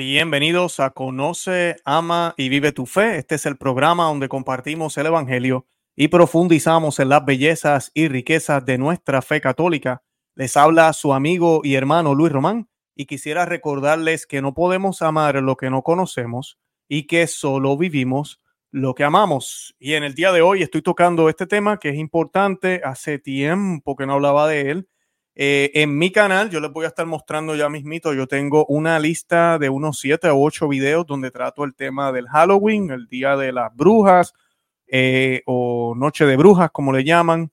Bienvenidos a Conoce, Ama y Vive tu Fe. Este es el programa donde compartimos el Evangelio y profundizamos en las bellezas y riquezas de nuestra fe católica. Les habla su amigo y hermano Luis Román y quisiera recordarles que no podemos amar lo que no conocemos y que solo vivimos lo que amamos. Y en el día de hoy estoy tocando este tema que es importante. Hace tiempo que no hablaba de él eh, en mi canal, yo les voy a estar mostrando ya mismito, yo tengo una lista de unos 7 o 8 videos donde trato el tema del Halloween, el Día de las Brujas eh, o Noche de Brujas, como le llaman,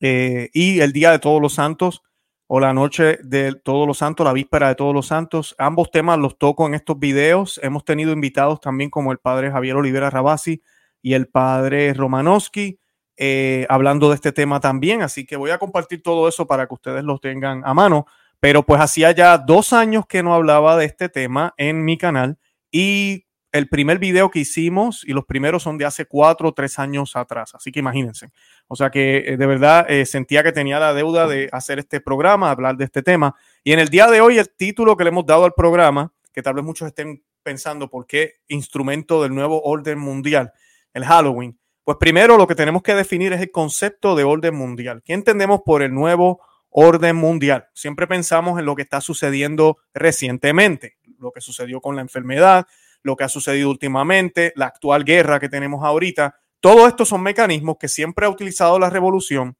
eh, y el Día de Todos los Santos o la Noche de Todos los Santos, la Víspera de Todos los Santos. Ambos temas los toco en estos videos. Hemos tenido invitados también como el padre Javier Olivera Rabasi y el padre Romanowski. Eh, hablando de este tema también, así que voy a compartir todo eso para que ustedes lo tengan a mano. Pero pues hacía ya dos años que no hablaba de este tema en mi canal y el primer video que hicimos y los primeros son de hace cuatro o tres años atrás, así que imagínense. O sea que eh, de verdad eh, sentía que tenía la deuda de hacer este programa, hablar de este tema. Y en el día de hoy el título que le hemos dado al programa, que tal vez muchos estén pensando por qué instrumento del nuevo orden mundial, el Halloween, pues primero lo que tenemos que definir es el concepto de orden mundial. ¿Qué entendemos por el nuevo orden mundial? Siempre pensamos en lo que está sucediendo recientemente, lo que sucedió con la enfermedad, lo que ha sucedido últimamente, la actual guerra que tenemos ahorita. Todo esto son mecanismos que siempre ha utilizado la revolución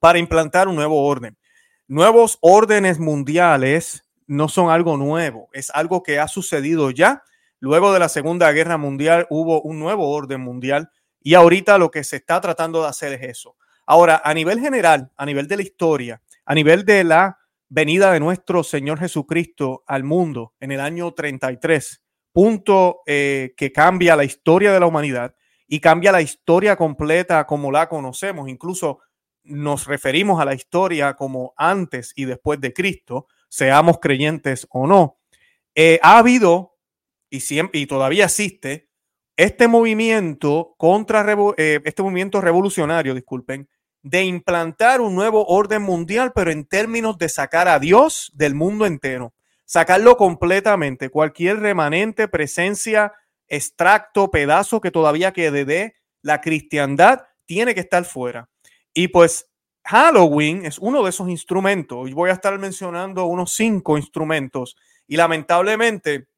para implantar un nuevo orden. Nuevos órdenes mundiales no son algo nuevo, es algo que ha sucedido ya. Luego de la Segunda Guerra Mundial hubo un nuevo orden mundial y ahorita lo que se está tratando de hacer es eso. Ahora, a nivel general, a nivel de la historia, a nivel de la venida de nuestro Señor Jesucristo al mundo en el año 33, punto eh, que cambia la historia de la humanidad y cambia la historia completa como la conocemos. Incluso nos referimos a la historia como antes y después de Cristo, seamos creyentes o no. Eh, ha habido y, siempre, y todavía existe este movimiento contra eh, este movimiento revolucionario, disculpen, de implantar un nuevo orden mundial, pero en términos de sacar a Dios del mundo entero, sacarlo completamente, cualquier remanente, presencia, extracto, pedazo que todavía quede de la cristiandad, tiene que estar fuera. Y pues Halloween es uno de esos instrumentos. Y voy a estar mencionando unos cinco instrumentos. Y lamentablemente,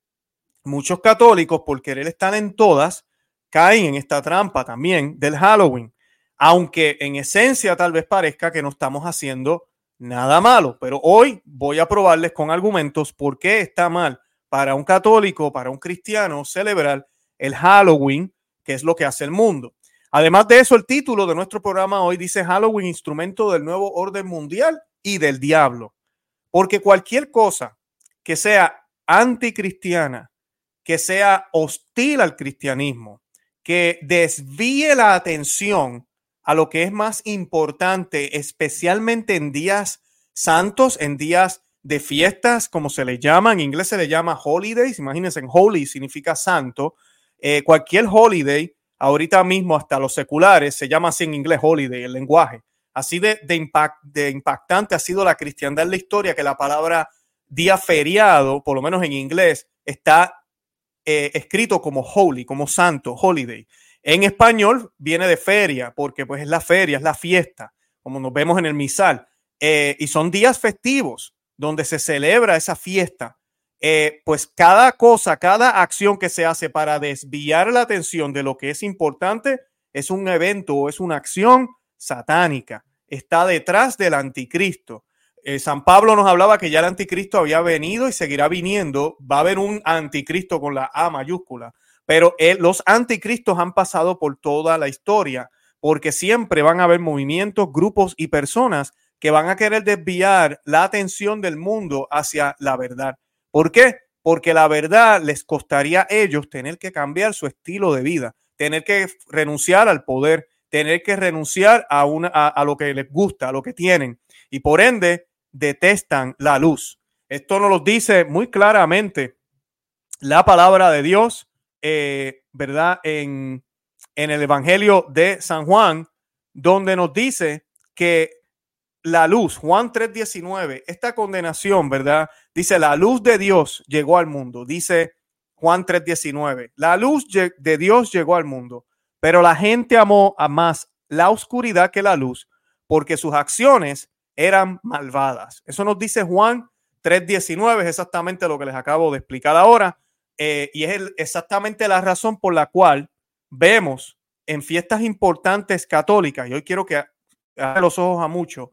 muchos católicos, por querer estar en todas, caen en esta trampa también del Halloween. Aunque en esencia tal vez parezca que no estamos haciendo nada malo, pero hoy voy a probarles con argumentos por qué está mal para un católico, para un cristiano celebrar el Halloween, que es lo que hace el mundo. Además de eso, el título de nuestro programa hoy dice Halloween, instrumento del nuevo orden mundial y del diablo. Porque cualquier cosa que sea anticristiana, que sea hostil al cristianismo, que desvíe la atención a lo que es más importante, especialmente en días santos, en días de fiestas, como se le llama, en inglés se le llama holidays, imagínense, holy significa santo, eh, cualquier holiday, ahorita mismo hasta los seculares, se llama así en inglés holiday, el lenguaje. Así de, de, de impactante ha sido la cristiandad en la historia que la palabra día feriado, por lo menos en inglés, está eh, escrito como holy, como santo, holiday. En español viene de feria, porque pues es la feria, es la fiesta, como nos vemos en el misal. Eh, y son días festivos donde se celebra esa fiesta. Eh, pues cada cosa, cada acción que se hace para desviar la atención de lo que es importante es un evento o es una acción satánica. Está detrás del anticristo. Eh, San Pablo nos hablaba que ya el anticristo había venido y seguirá viniendo. Va a haber un anticristo con la A mayúscula. Pero eh, los anticristos han pasado por toda la historia, porque siempre van a haber movimientos, grupos y personas que van a querer desviar la atención del mundo hacia la verdad. ¿Por qué? Porque la verdad les costaría a ellos tener que cambiar su estilo de vida, tener que renunciar al poder, tener que renunciar a, una, a lo que les gusta, a lo que tienen. Y por ende, detestan la luz. Esto nos lo dice muy claramente la palabra de Dios, eh, ¿verdad? En, en el Evangelio de San Juan, donde nos dice que la luz, Juan 3:19, esta condenación, ¿verdad? Dice, la luz de Dios llegó al mundo. Dice Juan 3:19, la luz de Dios llegó al mundo, pero la gente amó a más la oscuridad que la luz, porque sus acciones eran malvadas. Eso nos dice Juan 3.19, es exactamente lo que les acabo de explicar ahora, eh, y es exactamente la razón por la cual vemos en fiestas importantes católicas, y hoy quiero que abra los ojos a muchos,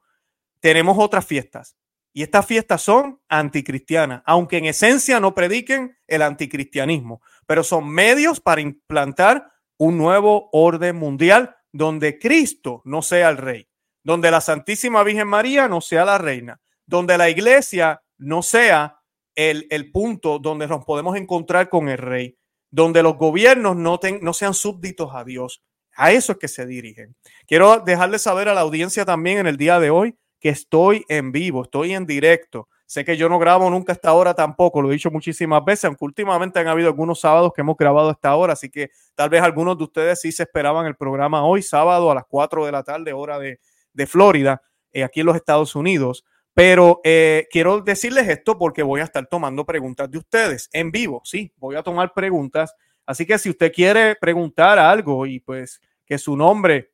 tenemos otras fiestas. Y estas fiestas son anticristianas, aunque en esencia no prediquen el anticristianismo, pero son medios para implantar un nuevo orden mundial donde Cristo no sea el rey, donde la Santísima Virgen María no sea la reina, donde la iglesia no sea el, punto donde nos podemos encontrar con el rey, donde los gobiernos no, no sean súbditos a Dios. A eso es que se dirigen. Quiero dejarles saber a la audiencia también en el día de hoy que estoy en vivo, estoy en directo. Sé que yo no grabo nunca esta hora tampoco, lo he dicho muchísimas veces, aunque últimamente han habido algunos sábados que hemos grabado esta hora, así que tal vez algunos de ustedes sí se esperaban el programa hoy, sábado a las 4 de la tarde, hora de, Florida, eh, aquí en los Estados Unidos. Pero eh, quiero decirles esto porque voy a estar tomando preguntas de ustedes en vivo, sí, voy a tomar preguntas. Así que si usted quiere preguntar algo y pues que su nombre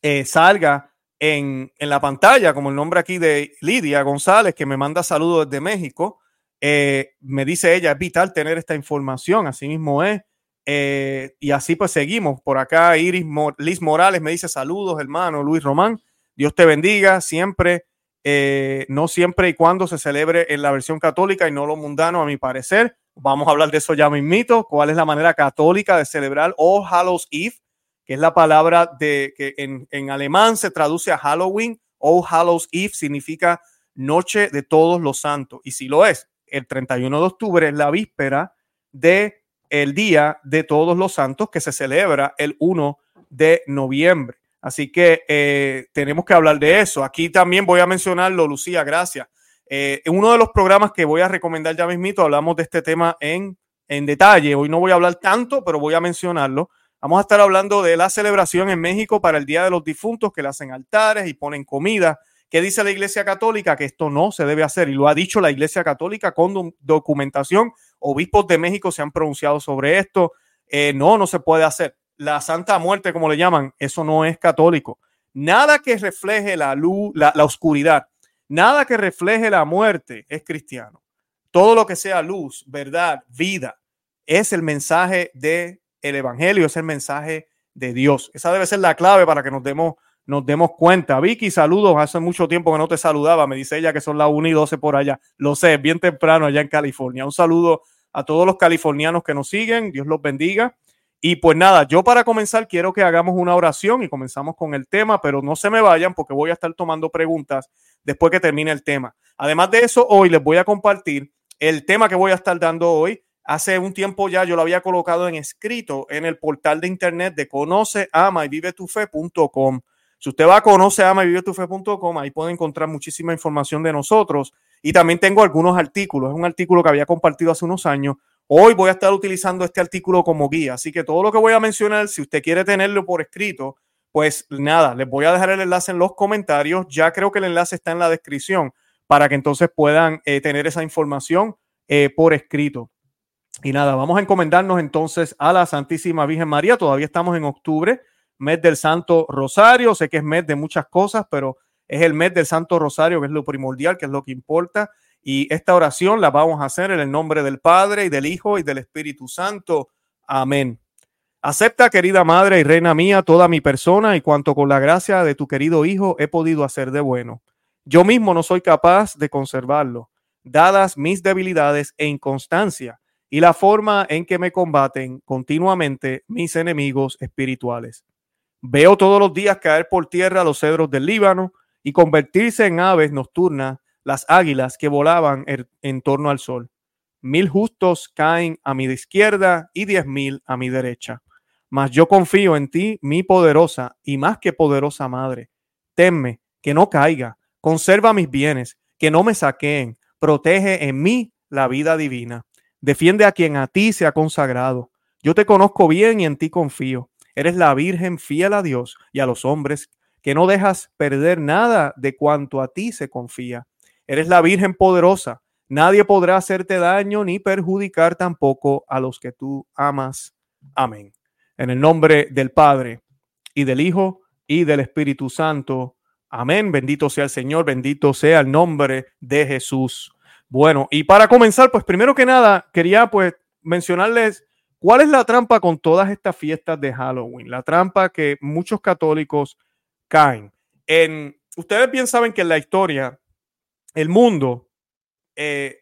eh, salga en, la pantalla, como el nombre aquí de Lidia González, que me manda saludos desde México. Me dice ella, es vital tener esta información, así mismo es. Y así pues seguimos. Por acá Iris Liz Morales me dice saludos, hermano Luis Román. Dios te bendiga siempre, eh, no siempre y cuando se celebre en la versión católica y no lo mundano, a mi parecer. Vamos a hablar de eso ya mismito. ¿Cuál es la manera católica de celebrar All Hallows Eve? que es la palabra de que en, alemán se traduce a Halloween. All Hallows Eve significa Noche de Todos los Santos. Y si lo es, el 31 de octubre es la víspera de el Día de Todos los Santos que se celebra el 1 de noviembre. Así que eh, tenemos que hablar de eso. Aquí también voy a mencionarlo, Lucía, gracias. Eh, en uno de los programas que voy a recomendar ya mismito, hablamos de este tema en, en detalle. Hoy no voy a hablar tanto, pero voy a mencionarlo. Vamos a estar hablando de la celebración en México para el Día de los Difuntos, que le hacen altares y ponen comida. ¿Qué dice la Iglesia Católica? Que esto no se debe hacer y lo ha dicho la Iglesia Católica con documentación. Obispos de México se han pronunciado sobre esto. Eh, no, no se puede hacer. La Santa Muerte, como le llaman, eso no es católico. Nada que refleje la luz, la, oscuridad, nada que refleje la muerte es cristiano. Todo lo que sea luz, verdad, vida, es el mensaje de el Evangelio, es el mensaje de Dios. Esa debe ser la clave para que nos demos, nos demos cuenta. Vicky, saludos. Hace mucho tiempo que no te saludaba. Me dice ella que son las 1 y 12 por allá. Lo sé, bien temprano allá en California. Un saludo a todos los californianos que nos siguen. Dios los bendiga. Y pues nada, yo para comenzar quiero que hagamos una oración y comenzamos con el tema, pero no se me vayan porque voy a estar tomando preguntas después que termine el tema. Además de eso, hoy les voy a compartir el tema que voy a estar dando hoy Hace un tiempo ya yo lo había colocado en escrito en el portal de internet de conoce, ama y vive tu fe.com. Si usted va a conoce, ama y vive tu fe.com, ahí puede encontrar muchísima información de nosotros. Y también tengo algunos artículos. Es un artículo que había compartido hace unos años. Hoy voy a estar utilizando este artículo como guía. Así que todo lo que voy a mencionar, si usted quiere tenerlo por escrito, pues nada, les voy a dejar el enlace en los comentarios. Ya creo que el enlace está en la descripción para que entonces puedan eh, tener esa información eh, por escrito. Y nada, vamos a encomendarnos entonces a la Santísima Virgen María. Todavía estamos en octubre, mes del Santo Rosario. Sé que es mes de muchas cosas, pero es el mes del Santo Rosario, que es lo primordial, que es lo que importa. Y esta oración la vamos a hacer en el nombre del Padre y del Hijo y del Espíritu Santo. Amén. Acepta, querida Madre y Reina mía, toda mi persona y cuanto con la gracia de tu querido Hijo he podido hacer de bueno. Yo mismo no soy capaz de conservarlo, dadas mis debilidades e inconstancia y la forma en que me combaten continuamente mis enemigos espirituales. Veo todos los días caer por tierra los cedros del Líbano y convertirse en aves nocturnas las águilas que volaban er, en torno al sol. Mil justos caen a mi izquierda y diez mil a mi derecha. Mas yo confío en ti, mi poderosa y más que poderosa madre. Tenme que no caiga, conserva mis bienes, que no me saqueen, protege en mí la vida divina. Defiende a quien a ti se ha consagrado. Yo te conozco bien y en ti confío. Eres la Virgen fiel a Dios y a los hombres que no dejas perder nada de cuanto a ti se confía. Eres la Virgen poderosa. Nadie podrá hacerte daño ni perjudicar tampoco a los que tú amas. Amén. En el nombre del Padre y del Hijo y del Espíritu Santo. Amén. Bendito sea el Señor, bendito sea el nombre de Jesús. Bueno, y para comenzar, pues primero que nada, quería pues mencionarles cuál es la trampa con todas estas fiestas de Halloween. La trampa que muchos católicos caen. En, ustedes bien saben que en la historia, el mundo, eh,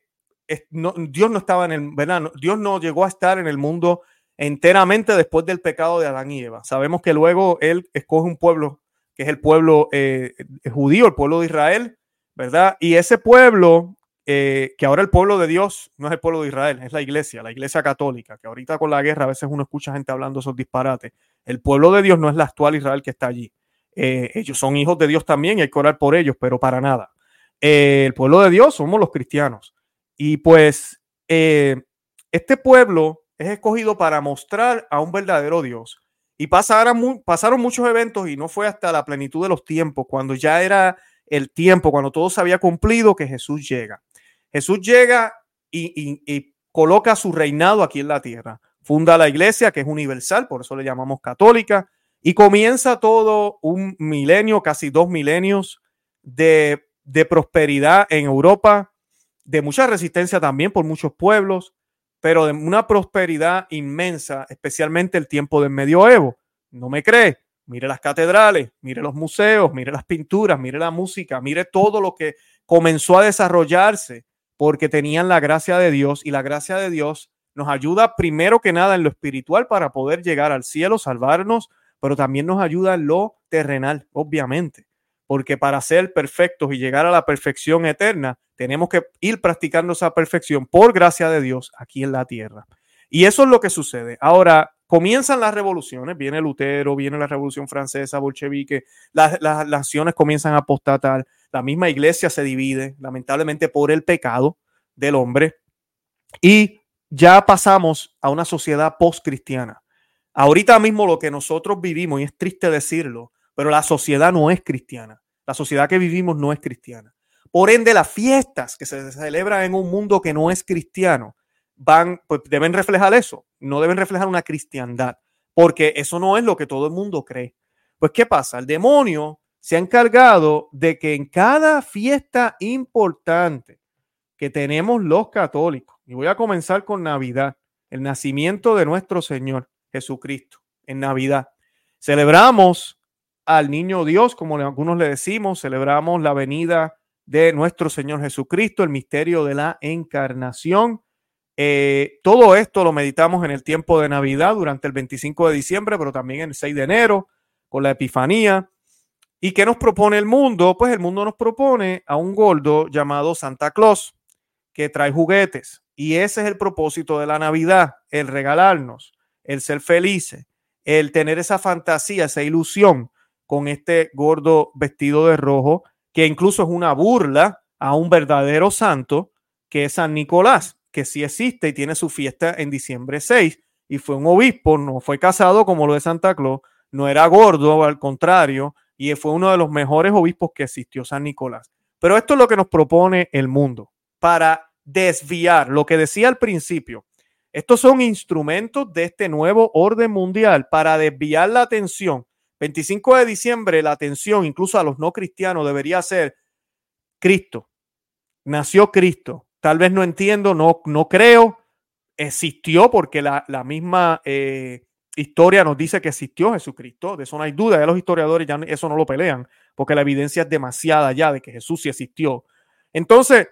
Dios no estaba en el, verano, Dios no llegó a estar en el mundo enteramente después del pecado de Adán y Eva. Sabemos que luego Él escoge un pueblo que es el pueblo eh, judío, el pueblo de Israel, ¿verdad? Y ese pueblo, eh, que ahora el pueblo de Dios no es el pueblo de Israel, es la iglesia, la iglesia católica, que ahorita con la guerra a veces uno escucha gente hablando esos disparates. El pueblo de Dios no es la actual Israel que está allí. Ellos son hijos de Dios también y hay que orar por ellos, pero para nada. El pueblo de Dios somos los cristianos. Y pues este pueblo es escogido para mostrar a un verdadero Dios y pasaron, pasaron muchos eventos y no fue hasta la plenitud de los tiempos, cuando ya era el tiempo, cuando todo se había cumplido, que Jesús llega. Jesús llega y, coloca su reinado aquí en la tierra. Funda la iglesia, que es universal, por eso le llamamos católica, y comienza todo un milenio, casi dos milenios de, de prosperidad en Europa, de mucha resistencia también por muchos pueblos, pero de una prosperidad inmensa, especialmente el tiempo del medioevo. ¿No me cree? Mire las catedrales, mire los museos, mire las pinturas, mire la música, mire todo lo que comenzó a desarrollarse porque tenían la gracia de Dios y la gracia de Dios nos ayuda primero que nada en lo espiritual para poder llegar al cielo, salvarnos, pero también nos ayuda en lo terrenal, obviamente, porque para ser perfectos y llegar a la perfección eterna tenemos que ir practicando esa perfección por gracia de Dios aquí en la tierra. Y eso es lo que sucede. Ahora, comienzan las revoluciones, viene Lutero, viene la revolución francesa, bolchevique, las, naciones comienzan a apostatar, la misma iglesia se divide, lamentablemente por el pecado del hombre, y ya pasamos a una sociedad post-cristiana. Ahorita mismo lo que nosotros vivimos, y es triste decirlo, pero la sociedad no es cristiana. La sociedad que vivimos no es cristiana. Por ende, las fiestas que se celebran en un mundo que no es cristiano van, pues deben reflejar eso, no deben reflejar una cristiandad, porque eso no es lo que todo el mundo cree. Pues, ¿qué pasa? El demonio se ha encargado de que en cada fiesta importante que tenemos los católicos, y voy a comenzar con Navidad, el nacimiento de nuestro Señor Jesucristo, en Navidad. Celebramos al niño Dios, como algunos le decimos, celebramos la venida de nuestro Señor Jesucristo, el misterio de la encarnación. Eh, todo esto lo meditamos en el tiempo de Navidad durante el 25 de diciembre, pero también el 6 de enero con la Epifanía. ¿Y qué nos propone el mundo? Pues el mundo nos propone a un gordo llamado Santa Claus que trae juguetes. Y ese es el propósito de la Navidad, el regalarnos, el ser felices, el tener esa fantasía, esa ilusión con este gordo vestido de rojo que incluso es una burla a un verdadero santo que es San Nicolás, que sí existe y tiene su fiesta en diciembre 6 y fue un obispo, no fue casado como lo de Santa Claus, no era gordo, al contrario, y fue uno de los mejores obispos que existió San Nicolás. Pero esto es lo que nos propone el mundo para desviar lo que decía al principio. Estos son instrumentos de este nuevo orden mundial para desviar la atención 25 de diciembre, la atención incluso a los no cristianos debería ser Cristo. Nació Cristo. Tal vez no entiendo, no, no creo. Existió porque la, misma eh, historia nos dice que existió Jesucristo. De eso no hay duda. Ya los historiadores ya eso no lo pelean porque la evidencia es demasiada ya de que Jesús sí existió. Entonces,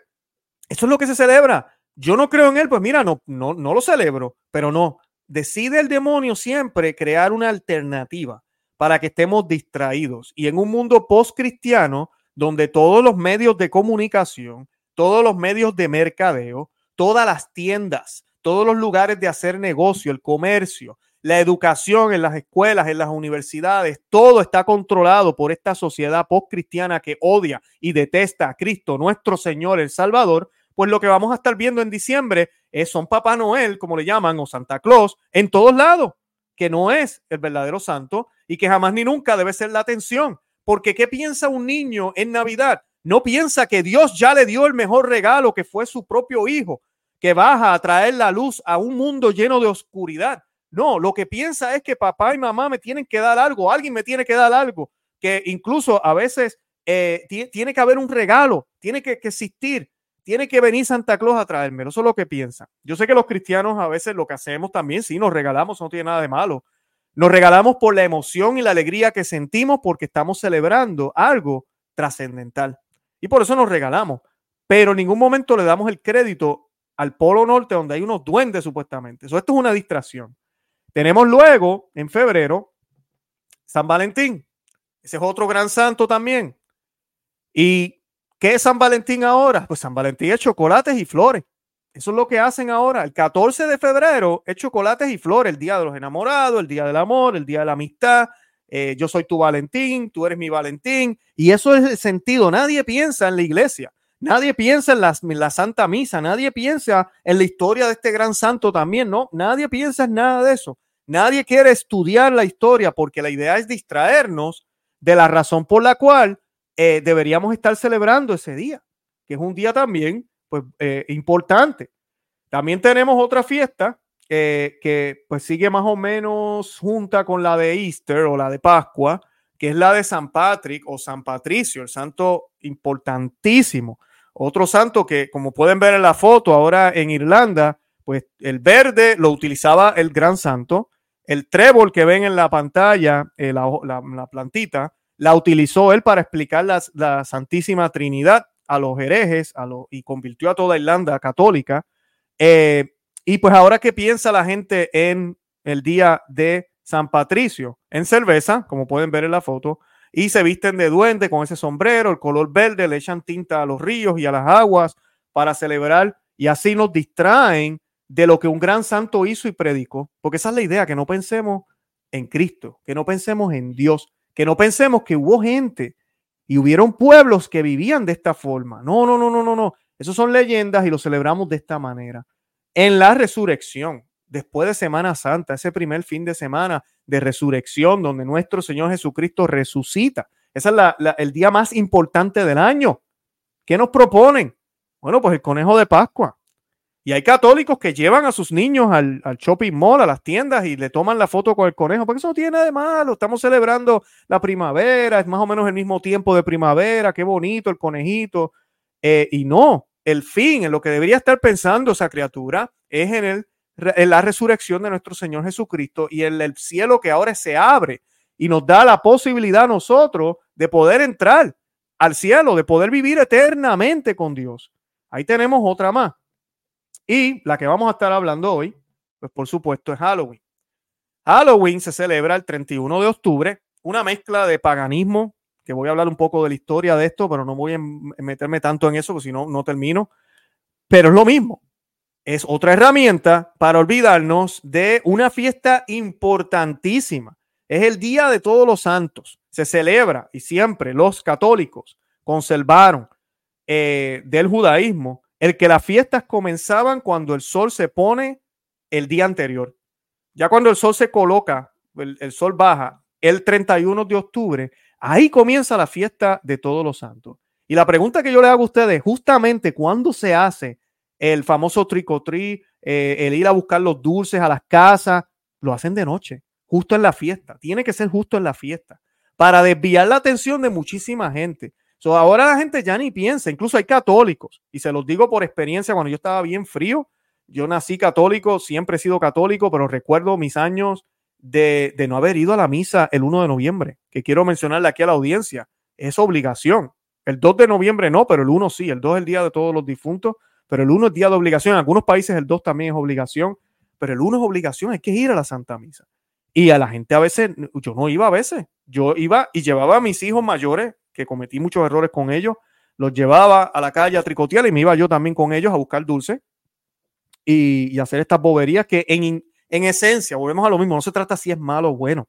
eso es lo que se celebra. Yo no creo en él, pues mira, no, no, no lo celebro, pero no. Decide el demonio siempre crear una alternativa para que estemos distraídos. Y en un mundo post-cristiano, donde todos los medios de comunicación, todos los medios de mercadeo, todas las tiendas, todos los lugares de hacer negocio, el comercio, la educación en las escuelas, en las universidades, todo está controlado por esta sociedad post-cristiana que odia y detesta a Cristo, nuestro Señor, el Salvador, pues lo que vamos a estar viendo en diciembre es son Papá Noel, como le llaman, o Santa Claus, en todos lados, que no es el verdadero santo, y que jamás ni nunca debe ser la atención. Porque ¿qué piensa un niño en Navidad? No piensa que Dios ya le dio el mejor regalo que fue su propio hijo, que baja a traer la luz a un mundo lleno de oscuridad. No, lo que piensa es que papá y mamá me tienen que dar algo, alguien me tiene que dar algo, que incluso a veces eh, tiene que haber un regalo, tiene que, existir, tiene que venir Santa Claus a traérmelo. Eso es lo que piensa. Yo sé que los cristianos a veces lo que hacemos también, sí, nos regalamos, no tiene nada de malo. Nos regalamos por la emoción y la alegría que sentimos porque estamos celebrando algo trascendental. Y por eso nos regalamos. Pero en ningún momento le damos el crédito al Polo Norte donde hay unos duendes supuestamente. Eso, esto es una distracción. Tenemos luego, en febrero, San Valentín. Ese es otro gran santo también. ¿Y qué es San Valentín ahora? Pues San Valentín es chocolates y flores. Eso es lo que hacen ahora. El 14 de febrero es chocolates y flores, el día de los enamorados, el día del amor, el día de la amistad, eh, yo soy tu Valentín, tú eres mi Valentín, y eso es el sentido. Nadie piensa en la iglesia, nadie piensa en, la Santa Misa, nadie piensa en la historia de este gran santo también, ¿no? Nadie piensa en nada de eso. Nadie quiere estudiar la historia porque la idea es distraernos de la razón por la cual eh, deberíamos estar celebrando ese día, que es un día también pues, eh, importante. También tenemos otra fiesta que pues sigue más o menos junta con la de Easter o la de Pascua, que es la de San Patrick o San Patricio, el santo importantísimo. Otro santo que, como pueden ver en la foto ahora en Irlanda, pues el verde lo utilizaba el gran santo, el trébol que ven en la pantalla, eh, la, plantita, la utilizó él para explicar la, Santísima Trinidad a los herejes a y convirtió a toda Irlanda católica. Eh, y pues ahora que piensa la gente en el día de San Patricio, en cerveza, como pueden ver en la foto, y se visten de duende con ese sombrero, el color verde, le echan tinta a los ríos y a las aguas para celebrar y así nos distraen de lo que un gran santo hizo y predicó, porque esa es la idea, que no pensemos en Cristo, que no pensemos en Dios, que no pensemos que hubo gente y hubieron pueblos que vivían de esta forma. No, no, no, no, no, no. Esos son leyendas y lo celebramos de esta manera en la resurrección, después de Semana Santa, ese primer fin de semana de resurrección donde nuestro Señor Jesucristo resucita. Ese es el día más importante del año. ¿Qué nos proponen? Bueno, pues el conejo de Pascua. Y hay católicos que llevan a sus niños al, al, shopping mall, a las tiendas y le toman la foto con el conejo, porque eso no tiene nada de malo. Estamos celebrando la primavera, es más o menos el mismo tiempo de primavera, qué bonito el conejito. Eh, y no, el fin, en lo que debería estar pensando esa criatura, es en, el, en la resurrección de nuestro Señor Jesucristo y en el cielo que ahora se abre y nos da la posibilidad a nosotros de poder entrar al cielo, de poder vivir eternamente con Dios. Ahí tenemos otra más. Y la que vamos a estar hablando hoy, pues por supuesto es Halloween. Halloween se celebra el 31 de octubre, una mezcla de paganismo que voy a hablar un poco de la historia de esto, pero no voy a meterme tanto en eso, porque si no, no termino. Pero es lo mismo. Es otra herramienta para olvidarnos de una fiesta importantísima. Es el Día de Todos los Santos. Se celebra y siempre los católicos conservaron eh, del judaísmo el que las fiestas comenzaban cuando el sol se pone el día anterior. Ya cuando el sol se coloca, el, sol baja el 31 de octubre, Ahí comienza la fiesta de todos los santos. Y la pregunta que yo le hago a ustedes, justamente cuando se hace el famoso tricotri, eh, el ir a buscar los dulces a las casas, lo hacen de noche, justo en la fiesta. Tiene que ser justo en la fiesta, para desviar la atención de muchísima gente. So, ahora la gente ya ni piensa, incluso hay católicos, y se los digo por experiencia, cuando yo estaba bien frío, yo nací católico, siempre he sido católico, pero recuerdo mis años de, no haber ido a la misa el 1 de noviembre, que quiero mencionarle aquí a la audiencia. Es obligación. El 2 de noviembre no, pero el 1 sí. El 2 es el día de todos los difuntos, pero el 1 es día de obligación. En algunos países el 2 también es obligación, pero el 1 es obligación. Hay que ir a la Santa Misa. Y a la gente a veces, yo no iba a veces. Yo iba y llevaba a mis hijos mayores, que cometí muchos errores con ellos, los llevaba a la calle a tricotear y me iba yo también con ellos a buscar dulce y, y hacer estas boberías que en, en esencia, volvemos a lo mismo, no se trata si es malo o bueno.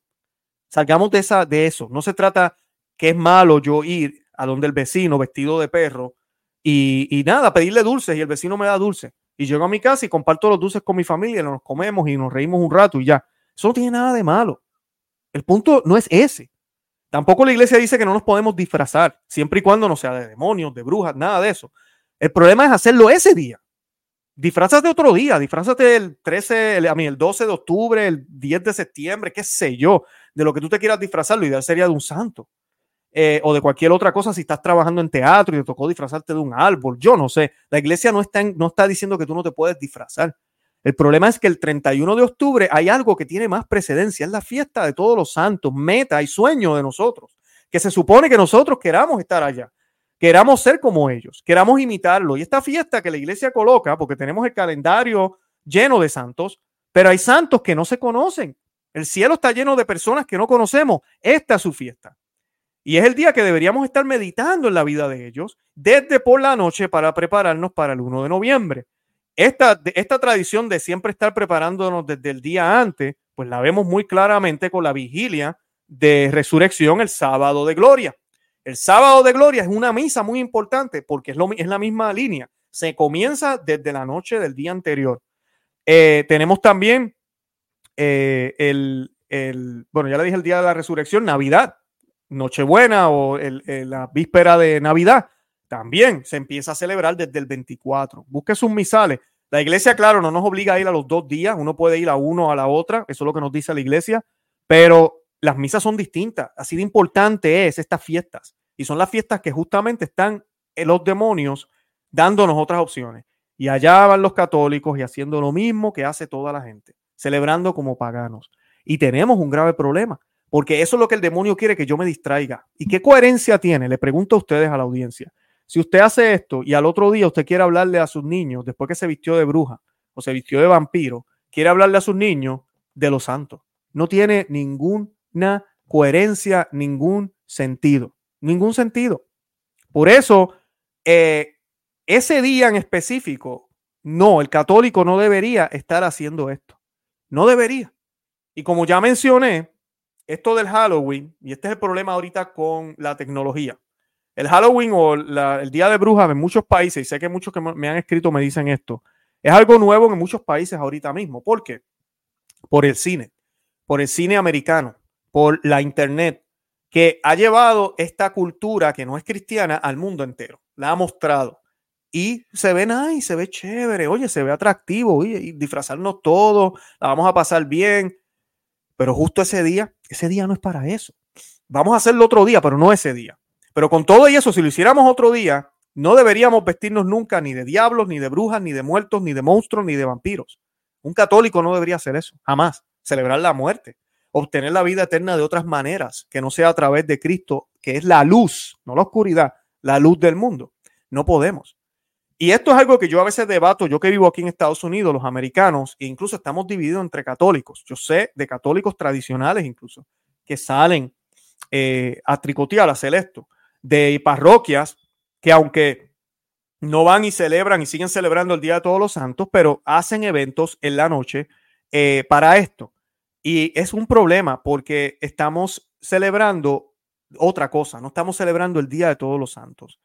Salgamos de, esa, de eso. No se trata que es malo yo ir a donde el vecino vestido de perro y, y nada, pedirle dulces y el vecino me da dulces. Y llego a mi casa y comparto los dulces con mi familia, nos comemos y nos reímos un rato y ya. Eso no tiene nada de malo. El punto no es ese. Tampoco la iglesia dice que no nos podemos disfrazar, siempre y cuando no sea de demonios, de brujas, nada de eso. El problema es hacerlo ese día. Disfrazate otro día, disfrazate el 13, el, a mí, el 12 de octubre, el 10 de septiembre, qué sé yo, de lo que tú te quieras disfrazar, lo ideal sería de un santo. Eh, o de cualquier otra cosa si estás trabajando en teatro y te tocó disfrazarte de un árbol. Yo no sé. La iglesia no está diciendo que tú no te puedes disfrazar. El problema es que el 31 de octubre hay algo que tiene más precedencia, es la fiesta de todos los santos, meta y sueño de nosotros, que se supone que nosotros queramos estar allá, queramos ser como ellos, queramos imitarlo. Y esta fiesta que la iglesia coloca, porque tenemos el calendario lleno de santos, pero hay santos que no se conocen. El cielo está lleno de personas que no conocemos. Esta es su fiesta. Y es el día que deberíamos estar meditando en la vida de ellos desde por la noche para prepararnos para el 1 de noviembre. Esta, esta tradición de siempre estar preparándonos desde el día antes, pues la vemos muy claramente con la vigilia de resurrección el sábado de gloria. El sábado de gloria es una misa muy importante porque es, lo, es la misma línea. Se comienza desde la noche del día anterior. Eh, tenemos también eh, el, el, bueno, ya le dije el día de la resurrección, Navidad. Nochebuena o la víspera de Navidad, también se empieza a celebrar desde el 24. Busque sus misales. La iglesia, claro, no nos obliga a ir a los dos días, uno puede ir a uno a la otra, eso es lo que nos dice la iglesia, pero las misas son distintas. Así de importante es estas fiestas. Y son las fiestas que justamente están en los demonios dándonos otras opciones. Y allá van los católicos y haciendo lo mismo que hace toda la gente, celebrando como paganos. Y tenemos un grave problema, porque eso es lo que el demonio quiere, que yo me distraiga. ¿Y qué coherencia tiene? Le pregunto a ustedes a la audiencia. Si usted hace esto y al otro día usted quiere hablarle a sus niños, después que se vistió de bruja o se vistió de vampiro, quiere hablarle a sus niños de los santos. No tiene ninguna coherencia, ningún sentido. Ningún sentido. Por eso, eh, ese día en específico, no, el católico no debería estar haciendo esto. No debería. Y como ya mencioné, esto del Halloween, y este es el problema ahorita con la tecnología. El Halloween o el Día de Brujas en muchos países, y sé que muchos que me han escrito me dicen esto, es algo nuevo en muchos países ahorita mismo. ¿Por qué? Por el cine, por el cine americano, por la internet, que ha llevado esta cultura que no es cristiana al mundo entero. La ha mostrado. Y se ve y se ve chévere, oye, se ve atractivo, oye, y disfrazarnos todos, la vamos a pasar bien. Pero justo ese día, ese día no es para eso. Vamos a hacerlo otro día, pero no ese día. Pero con todo y eso, si lo hiciéramos otro día, no deberíamos vestirnos nunca ni de diablos, ni de brujas, ni de muertos, ni de monstruos, ni de vampiros. Un católico no debería hacer eso, jamás. Celebrar la muerte, obtener la vida eterna de otras maneras, que no sea a través de Cristo, que es la luz, no la oscuridad, la luz del mundo. No podemos. Y esto es algo que yo a veces debato, yo que vivo aquí en Estados Unidos, los americanos, e incluso estamos divididos entre católicos. Yo sé de católicos tradicionales incluso, que salen eh, a tricotear, a hacer esto, de parroquias que aunque no van y celebran y siguen celebrando el Día de Todos los Santos, pero hacen eventos en la noche eh, para esto. Y es un problema porque estamos celebrando otra cosa, no estamos celebrando el Día de Todos los Santos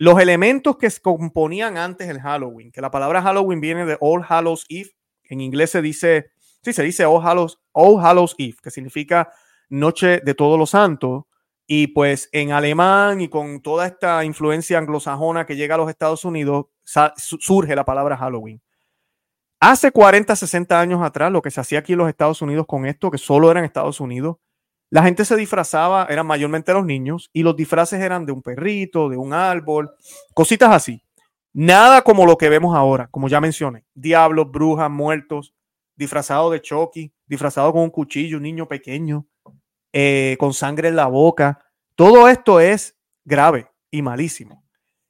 los elementos que componían antes el Halloween, que la palabra Halloween viene de All Hallows Eve, en inglés se dice, sí, se dice All Hallows, All Hallows Eve, que significa Noche de Todos los Santos, y pues en alemán y con toda esta influencia anglosajona que llega a los Estados Unidos, surge la palabra Halloween. Hace 40, 60 años atrás, lo que se hacía aquí en los Estados Unidos con esto, que solo era en Estados Unidos, la gente se disfrazaba, eran mayormente los niños, y los disfraces eran de un perrito, de un árbol, cositas así. Nada como lo que vemos ahora, como ya mencioné. Diablos, brujas, muertos, disfrazado de Chucky, disfrazado con un cuchillo, un niño pequeño, eh, con sangre en la boca. Todo esto es grave y malísimo.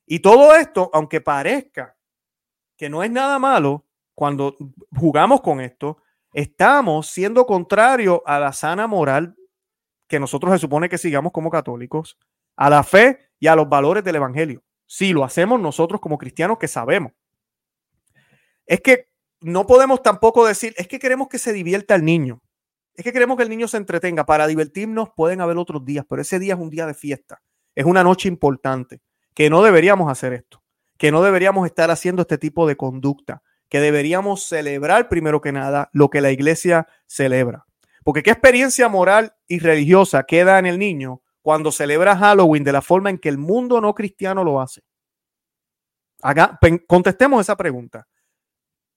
Y todo esto, aunque parezca que no es nada malo, cuando jugamos con esto, estamos siendo contrario a la sana moral que nosotros se supone que sigamos como católicos, a la fe y a los valores del Evangelio. Si lo hacemos nosotros como cristianos que sabemos. Es que no podemos tampoco decir, es que queremos que se divierta el niño. Es que queremos que el niño se entretenga. Para divertirnos pueden haber otros días, pero ese día es un día de fiesta. Es una noche importante. Que no deberíamos hacer esto. Que no deberíamos estar haciendo este tipo de conducta. Que deberíamos celebrar primero que nada lo que la iglesia celebra. Porque qué experiencia moral y religiosa queda en el niño cuando celebra Halloween de la forma en que el mundo no cristiano lo hace? contestemos esa pregunta.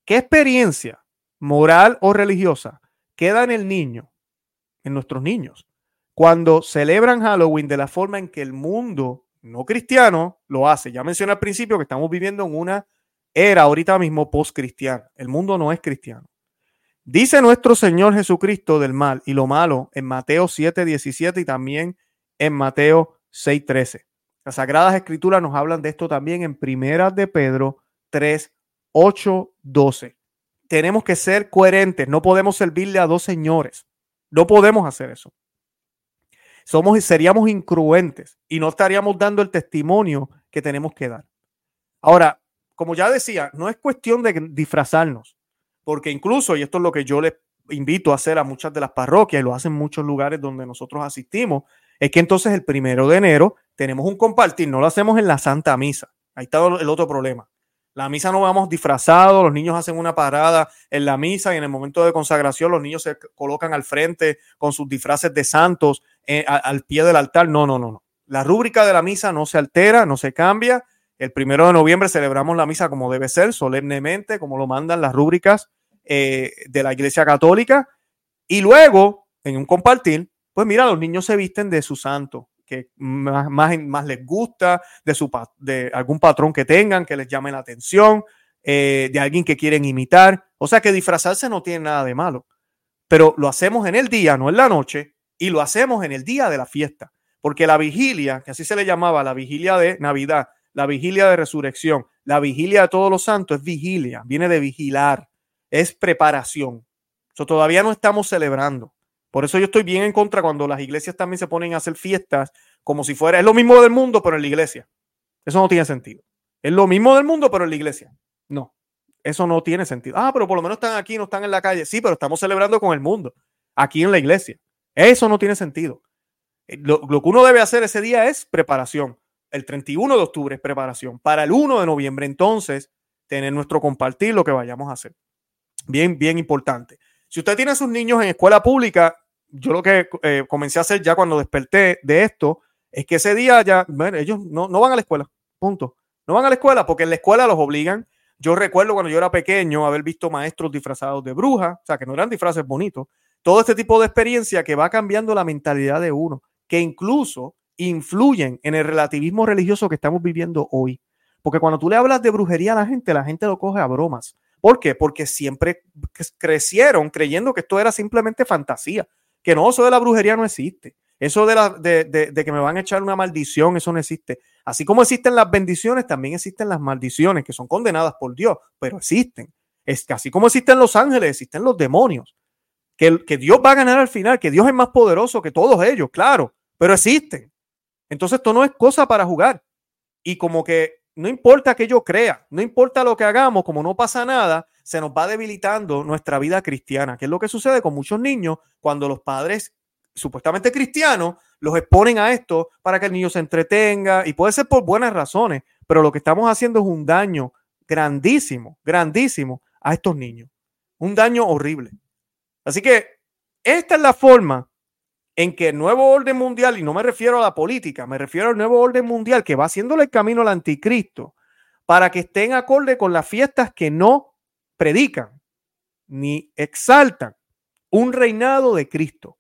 ¿Qué experiencia moral o religiosa queda en el niño, en nuestros niños, cuando celebran Halloween de la forma en que el mundo no cristiano lo hace? Ya mencioné al principio que estamos viviendo en una era ahorita mismo post-cristiana. El mundo no es cristiano. Dice nuestro Señor Jesucristo del mal y lo malo en Mateo 7, 17 y también en Mateo 6, 13. Las Sagradas Escrituras nos hablan de esto también en Primeras de Pedro 3, 8, 12. Tenemos que ser coherentes, no podemos servirle a dos señores. No podemos hacer eso. Somos, seríamos incruentes y no estaríamos dando el testimonio que tenemos que dar. Ahora, como ya decía, no es cuestión de disfrazarnos, porque incluso, y esto es lo que yo les invito a hacer a muchas de las parroquias, y lo hacen muchos lugares donde nosotros asistimos, es que entonces el primero de enero tenemos un compartir, no lo hacemos en la Santa Misa. Ahí está el otro problema. La misa no vamos disfrazados, los niños hacen una parada en la misa y en el momento de consagración los niños se colocan al frente con sus disfraces de santos eh, al pie del altar. No, no, no, no. La rúbrica de la misa no se altera, no se cambia. El primero de noviembre celebramos la misa como debe ser, solemnemente, como lo mandan las rúbricas eh, de la Iglesia Católica. Y luego, en un compartir, pues mira, los niños se visten de su santo, que más, les gusta, de algún patrón que tengan, que les llame la atención, eh, de alguien que quieren imitar. O sea que disfrazarse no tiene nada de malo, pero lo hacemos en el día, no en la noche, y lo hacemos en el día de la fiesta, porque la vigilia, que así se le llamaba, la vigilia de Navidad, la vigilia de resurrección, la vigilia de todos los santos es vigilia, viene de vigilar, es preparación. Eso todavía no estamos celebrando. Por eso yo estoy bien en contra cuando las iglesias también se ponen a hacer fiestas como si fuera, es lo mismo del mundo, pero en la iglesia. Eso no tiene sentido. Es lo mismo del mundo, pero en la iglesia. No, eso no tiene sentido. Ah, pero por lo menos están aquí, no están en la calle. Sí, pero estamos celebrando con el mundo, aquí en la iglesia. Eso no tiene sentido. Eh, lo, lo que uno debe hacer ese día es preparación. El 31 de octubre es preparación. Para el 1 de noviembre, entonces, tener nuestro compartir lo que vayamos a hacer. Bien, bien importante. Si usted tiene a sus niños en escuela pública, yo lo que eh, comencé a hacer ya cuando desperté de esto es que ese día ya, bueno, ellos no, no van a la escuela, punto. No van a la escuela porque en la escuela los obligan. Yo recuerdo cuando yo era pequeño haber visto maestros disfrazados de brujas, o sea, que no eran disfraces bonitos. Todo este tipo de experiencia que va cambiando la mentalidad de uno, que incluso influyen en el relativismo religioso que estamos viviendo hoy. Porque cuando tú le hablas de brujería a la gente, la gente lo coge a bromas. ¿Por qué? Porque siempre crecieron creyendo que esto era simplemente fantasía que no, eso de la brujería no existe. Eso de, la, de, que me van a echar una maldición, eso no existe. Así como existen las bendiciones, también existen las maldiciones que son condenadas por Dios, pero existen. Es que así como existen los ángeles, existen los demonios. Que, que Dios va a ganar al final, que Dios es más poderoso que todos ellos, claro, pero existen. Entonces esto no es cosa para jugar. Y como que no importa que yo crea, no importa lo que hagamos, como no pasa nada, se nos va debilitando nuestra vida cristiana, que es lo que sucede con muchos niños cuando los padres supuestamente cristianos los exponen a esto para que el niño se entretenga y puede ser por buenas razones, pero lo que estamos haciendo es un daño grandísimo, grandísimo a estos niños, un daño horrible. Así que esta es la forma en que el nuevo orden mundial, y no me refiero a la política, me refiero al nuevo orden mundial que va haciéndole el camino al anticristo para que estén acorde con las fiestas que no predican ni exaltan un reinado de Cristo.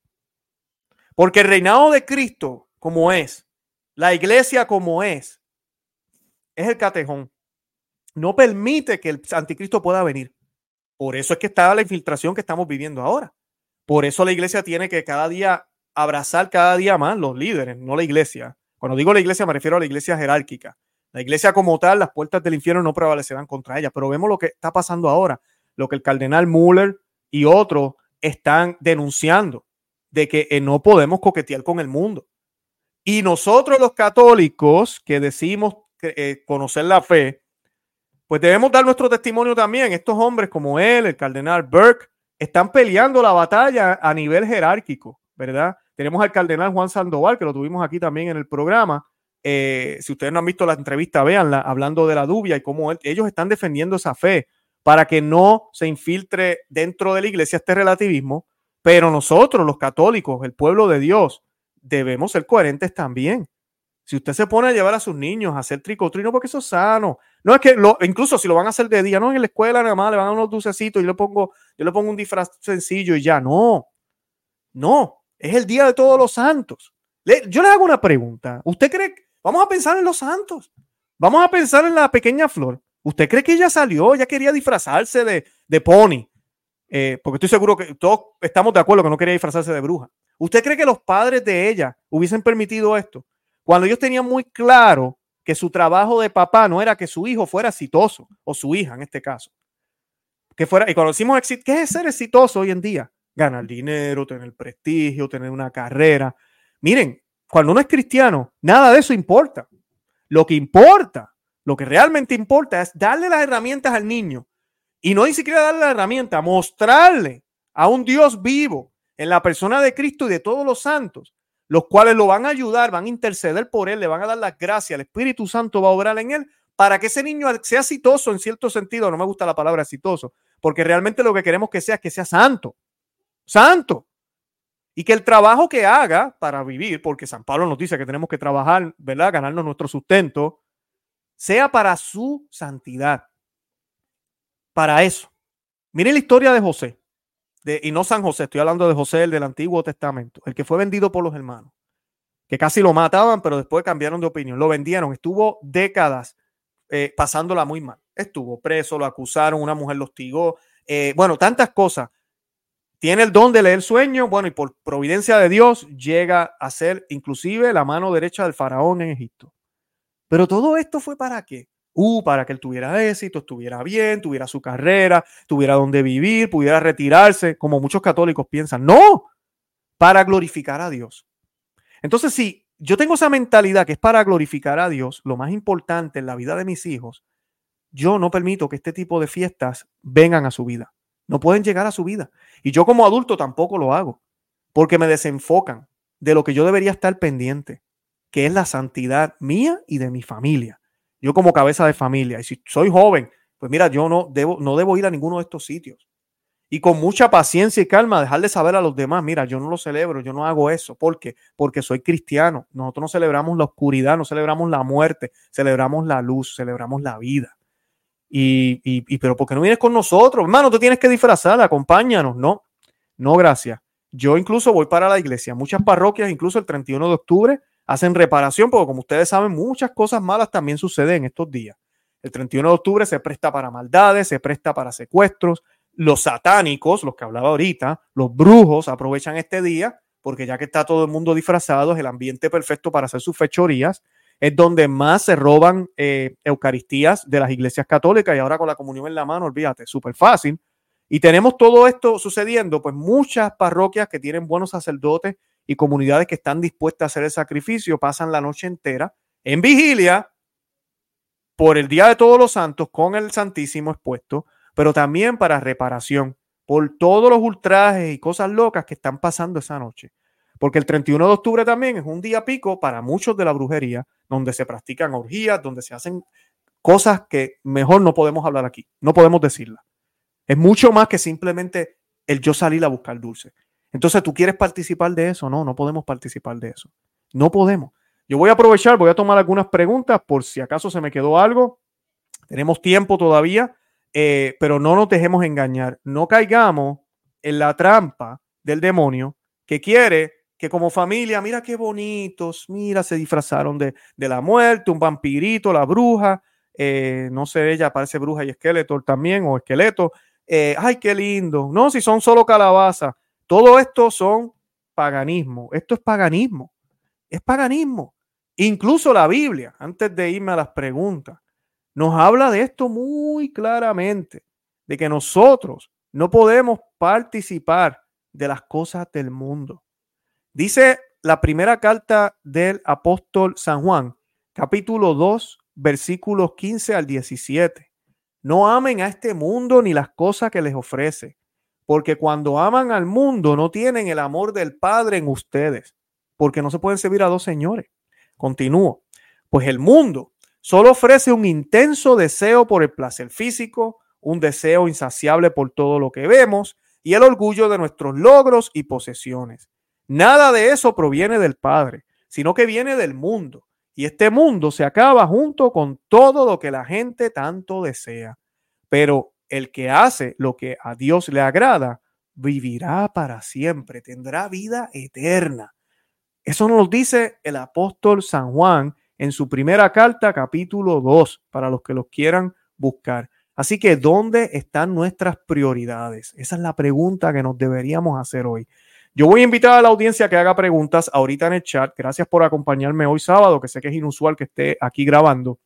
Porque el reinado de Cristo, como es, la iglesia como es, es el catejón. No permite que el anticristo pueda venir. Por eso es que está la infiltración que estamos viviendo ahora. Por eso la iglesia tiene que cada día abrazar cada día más los líderes, no la iglesia. Cuando digo la iglesia me refiero a la iglesia jerárquica. La iglesia como tal, las puertas del infierno no prevalecerán contra ella, pero vemos lo que está pasando ahora, lo que el cardenal Muller y otros están denunciando, de que eh, no podemos coquetear con el mundo. Y nosotros los católicos que decimos eh, conocer la fe, pues debemos dar nuestro testimonio también. Estos hombres como él, el cardenal Burke, están peleando la batalla a nivel jerárquico, ¿verdad? Tenemos al cardenal Juan Sandoval, que lo tuvimos aquí también en el programa, eh, si ustedes no han visto la entrevista, véanla, hablando de la dubia y cómo ellos están defendiendo esa fe para que no se infiltre dentro de la iglesia este relativismo, pero nosotros, los católicos, el pueblo de Dios, debemos ser coherentes también. Si usted se pone a llevar a sus niños a hacer tricotrino porque eso es sano, no es que lo, incluso si lo van a hacer de día, no en la escuela nada más le van a unos dulcecitos y yo le pongo, yo le pongo un disfraz sencillo y ya, no, no, es el día de todos los santos. yo le hago una pregunta. ¿Usted cree? Vamos a pensar en los santos. Vamos a pensar en la pequeña flor. ¿Usted cree que ella salió? Ella quería disfrazarse de, de pony. Eh, porque estoy seguro que todos estamos de acuerdo que no quería disfrazarse de bruja. ¿Usted cree que los padres de ella hubiesen permitido esto? Cuando ellos tenían muy claro que su trabajo de papá no era que su hijo fuera exitoso, o su hija en este caso. Que fuera, y cuando decimos éxito, ¿qué es ser exitoso hoy en día? Ganar dinero, tener prestigio, tener una carrera. Miren, cuando uno es cristiano, nada de eso importa. Lo que importa, lo que realmente importa es darle las herramientas al niño y no ni siquiera darle la herramienta, mostrarle a un Dios vivo en la persona de Cristo y de todos los santos, los cuales lo van a ayudar, van a interceder por él, le van a dar las gracias, el Espíritu Santo va a obrar en él para que ese niño sea exitoso en cierto sentido. No me gusta la palabra exitoso, porque realmente lo que queremos que sea es que sea santo, santo. Y que el trabajo que haga para vivir, porque San Pablo nos dice que tenemos que trabajar, ¿verdad? Ganarnos nuestro sustento, sea para su santidad. Para eso. Miren la historia de José y no San José, estoy hablando de José, el del Antiguo Testamento, el que fue vendido por los hermanos, que casi lo mataban, pero después cambiaron de opinión, lo vendieron, estuvo décadas eh, pasándola muy mal, estuvo preso, lo acusaron, una mujer lo hostigó, eh, bueno, tantas cosas. Tiene el don de leer sueños, bueno, y por providencia de Dios llega a ser inclusive la mano derecha del faraón en Egipto. Pero todo esto fue para qué? Uh, para que él tuviera éxito, estuviera bien, tuviera su carrera, tuviera donde vivir, pudiera retirarse, como muchos católicos piensan. No, para glorificar a Dios. Entonces, si yo tengo esa mentalidad que es para glorificar a Dios, lo más importante en la vida de mis hijos, yo no permito que este tipo de fiestas vengan a su vida. No pueden llegar a su vida. Y yo como adulto tampoco lo hago, porque me desenfocan de lo que yo debería estar pendiente, que es la santidad mía y de mi familia yo como cabeza de familia, y si soy joven, pues mira, yo no debo, no debo ir a ninguno de estos sitios. Y con mucha paciencia y calma, dejarle saber a los demás, mira, yo no lo celebro, yo no hago eso. ¿Por qué? Porque soy cristiano. Nosotros no celebramos la oscuridad, no celebramos la muerte, celebramos la luz, celebramos la vida. Y, pero ¿por qué no vienes con nosotros? Hermano, tú tienes que disfrazar, acompáñanos. No, no, gracias. Yo incluso voy para la iglesia. Muchas parroquias, incluso el 31 de octubre, hacen reparación, porque como ustedes saben, muchas cosas malas también suceden en estos días. El 31 de octubre se presta para maldades, se presta para secuestros. Los satánicos, los que hablaba ahorita, los brujos aprovechan este día porque ya que está todo el mundo disfrazado, es el ambiente perfecto para hacer sus fechorías. Es donde más se roban eh, Eucaristías de las iglesias católicas y ahora con la comunión en la mano, olvídate, súper fácil. Y tenemos todo esto sucediendo, pues muchas parroquias que tienen buenos sacerdotes y comunidades que están dispuestas a hacer el sacrificio pasan la noche entera en vigilia por el Día de Todos los Santos con el Santísimo expuesto, pero también para reparación por todos los ultrajes y cosas locas que están pasando esa noche. Porque el 31 de octubre también es un día pico para muchos de la brujería, donde se practican orgías, donde se hacen cosas que mejor no podemos hablar aquí, no podemos decirla. Es mucho más que simplemente el yo salir a buscar dulce. Entonces, ¿tú quieres participar de eso? No, no podemos participar de eso. No podemos. Yo voy a aprovechar, voy a tomar algunas preguntas por si acaso se me quedó algo. Tenemos tiempo todavía, eh, pero no nos dejemos engañar. No caigamos en la trampa del demonio que quiere que como familia, mira qué bonitos, mira, se disfrazaron de, la muerte, un vampirito, la bruja, eh, no sé, ella parece bruja y esqueleto también, o esqueleto. Eh, ay, qué lindo. No, si son solo calabazas. Todo esto son paganismo. Esto es paganismo. Es paganismo. Incluso la Biblia, antes de irme a las preguntas, nos habla de esto muy claramente, de que nosotros no podemos participar de las cosas del mundo. Dice la primera carta del apóstol San Juan, capítulo 2, versículos 15 al 17. No amen a este mundo ni las cosas que les ofrece, porque cuando aman al mundo no tienen el amor del Padre en ustedes, porque no se pueden servir a dos señores. Continúo. Pues el mundo solo ofrece un intenso deseo por el placer físico, un deseo insaciable por todo lo que vemos y el orgullo de nuestros logros y posesiones. Nada de eso proviene del Padre, sino que viene del mundo. Y este mundo se acaba junto con todo lo que la gente tanto desea. Pero el que hace lo que a Dios le agrada, vivirá para siempre, tendrá vida eterna. Eso nos dice el apóstol San Juan en su primera carta, capítulo 2, para los que los quieran buscar. Así que, ¿dónde están nuestras prioridades? Esa es la pregunta que nos deberíamos hacer hoy. Yo voy a invitar a la audiencia que haga preguntas ahorita en el chat. Gracias por acompañarme hoy sábado, que sé que es inusual que esté aquí grabando.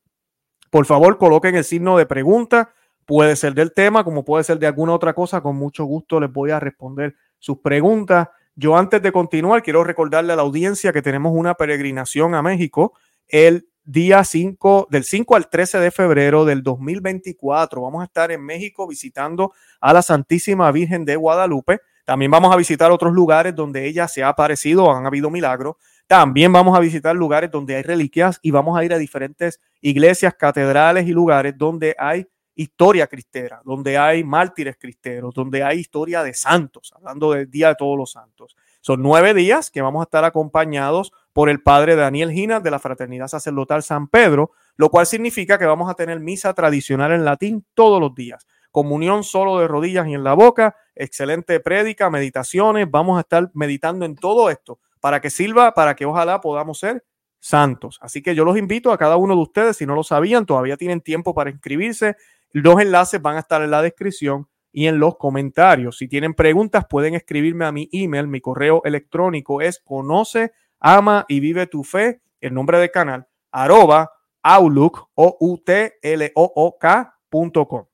Por favor, coloquen el signo de pregunta. Puede ser del tema, como puede ser de alguna otra cosa. Con mucho gusto les voy a responder sus preguntas. Yo antes de continuar, quiero recordarle a la audiencia que tenemos una peregrinación a México el día 5, del 5 al 13 de febrero del 2024. Vamos a estar en México visitando a la Santísima Virgen de Guadalupe. También vamos a visitar otros lugares donde ella se ha aparecido, han habido milagros. También vamos a visitar lugares donde hay reliquias y vamos a ir a diferentes iglesias, catedrales y lugares donde hay historia cristera, donde hay mártires cristeros, donde hay historia de santos, hablando del Día de Todos los Santos. Son nueve días que vamos a estar acompañados por el padre Daniel Ginas de la Fraternidad Sacerdotal San Pedro, lo cual significa que vamos a tener misa tradicional en latín todos los días. Comunión solo de rodillas y en la boca, excelente prédica, meditaciones, vamos a estar meditando en todo esto para que sirva, para que ojalá podamos ser santos. Así que yo los invito a cada uno de ustedes, si no lo sabían, todavía tienen tiempo para inscribirse los enlaces van a estar en la descripción y en los comentarios. Si tienen preguntas, pueden escribirme a mi email. Mi correo electrónico es conoce, ama y vive tu fe, el nombre del canal, arroba outlook, o u t l o o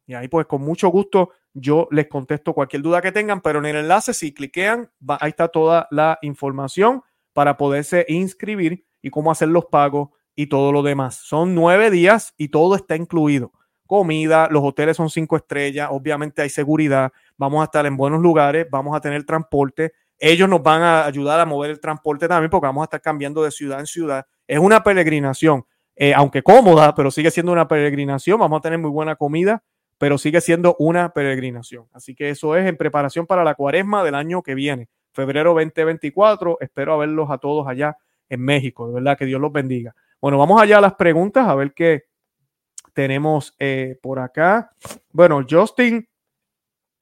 Y ahí pues con mucho gusto yo les contesto cualquier duda que tengan, pero en el enlace si cliquean, ahí está toda la información para poderse inscribir y cómo hacer los pagos y todo lo demás. Son nueve días y todo está incluido comida, los hoteles son cinco estrellas, obviamente hay seguridad, vamos a estar en buenos lugares, vamos a tener transporte, ellos nos van a ayudar a mover el transporte también porque vamos a estar cambiando de ciudad en ciudad. Es una peregrinación, eh, aunque cómoda, pero sigue siendo una peregrinación, vamos a tener muy buena comida, pero sigue siendo una peregrinación. Así que eso es en preparación para la cuaresma del año que viene, febrero 2024. Espero verlos a todos allá en México. De verdad que Dios los bendiga. Bueno, vamos allá a las preguntas, a ver qué, tenemos eh, por acá. Bueno, Justin,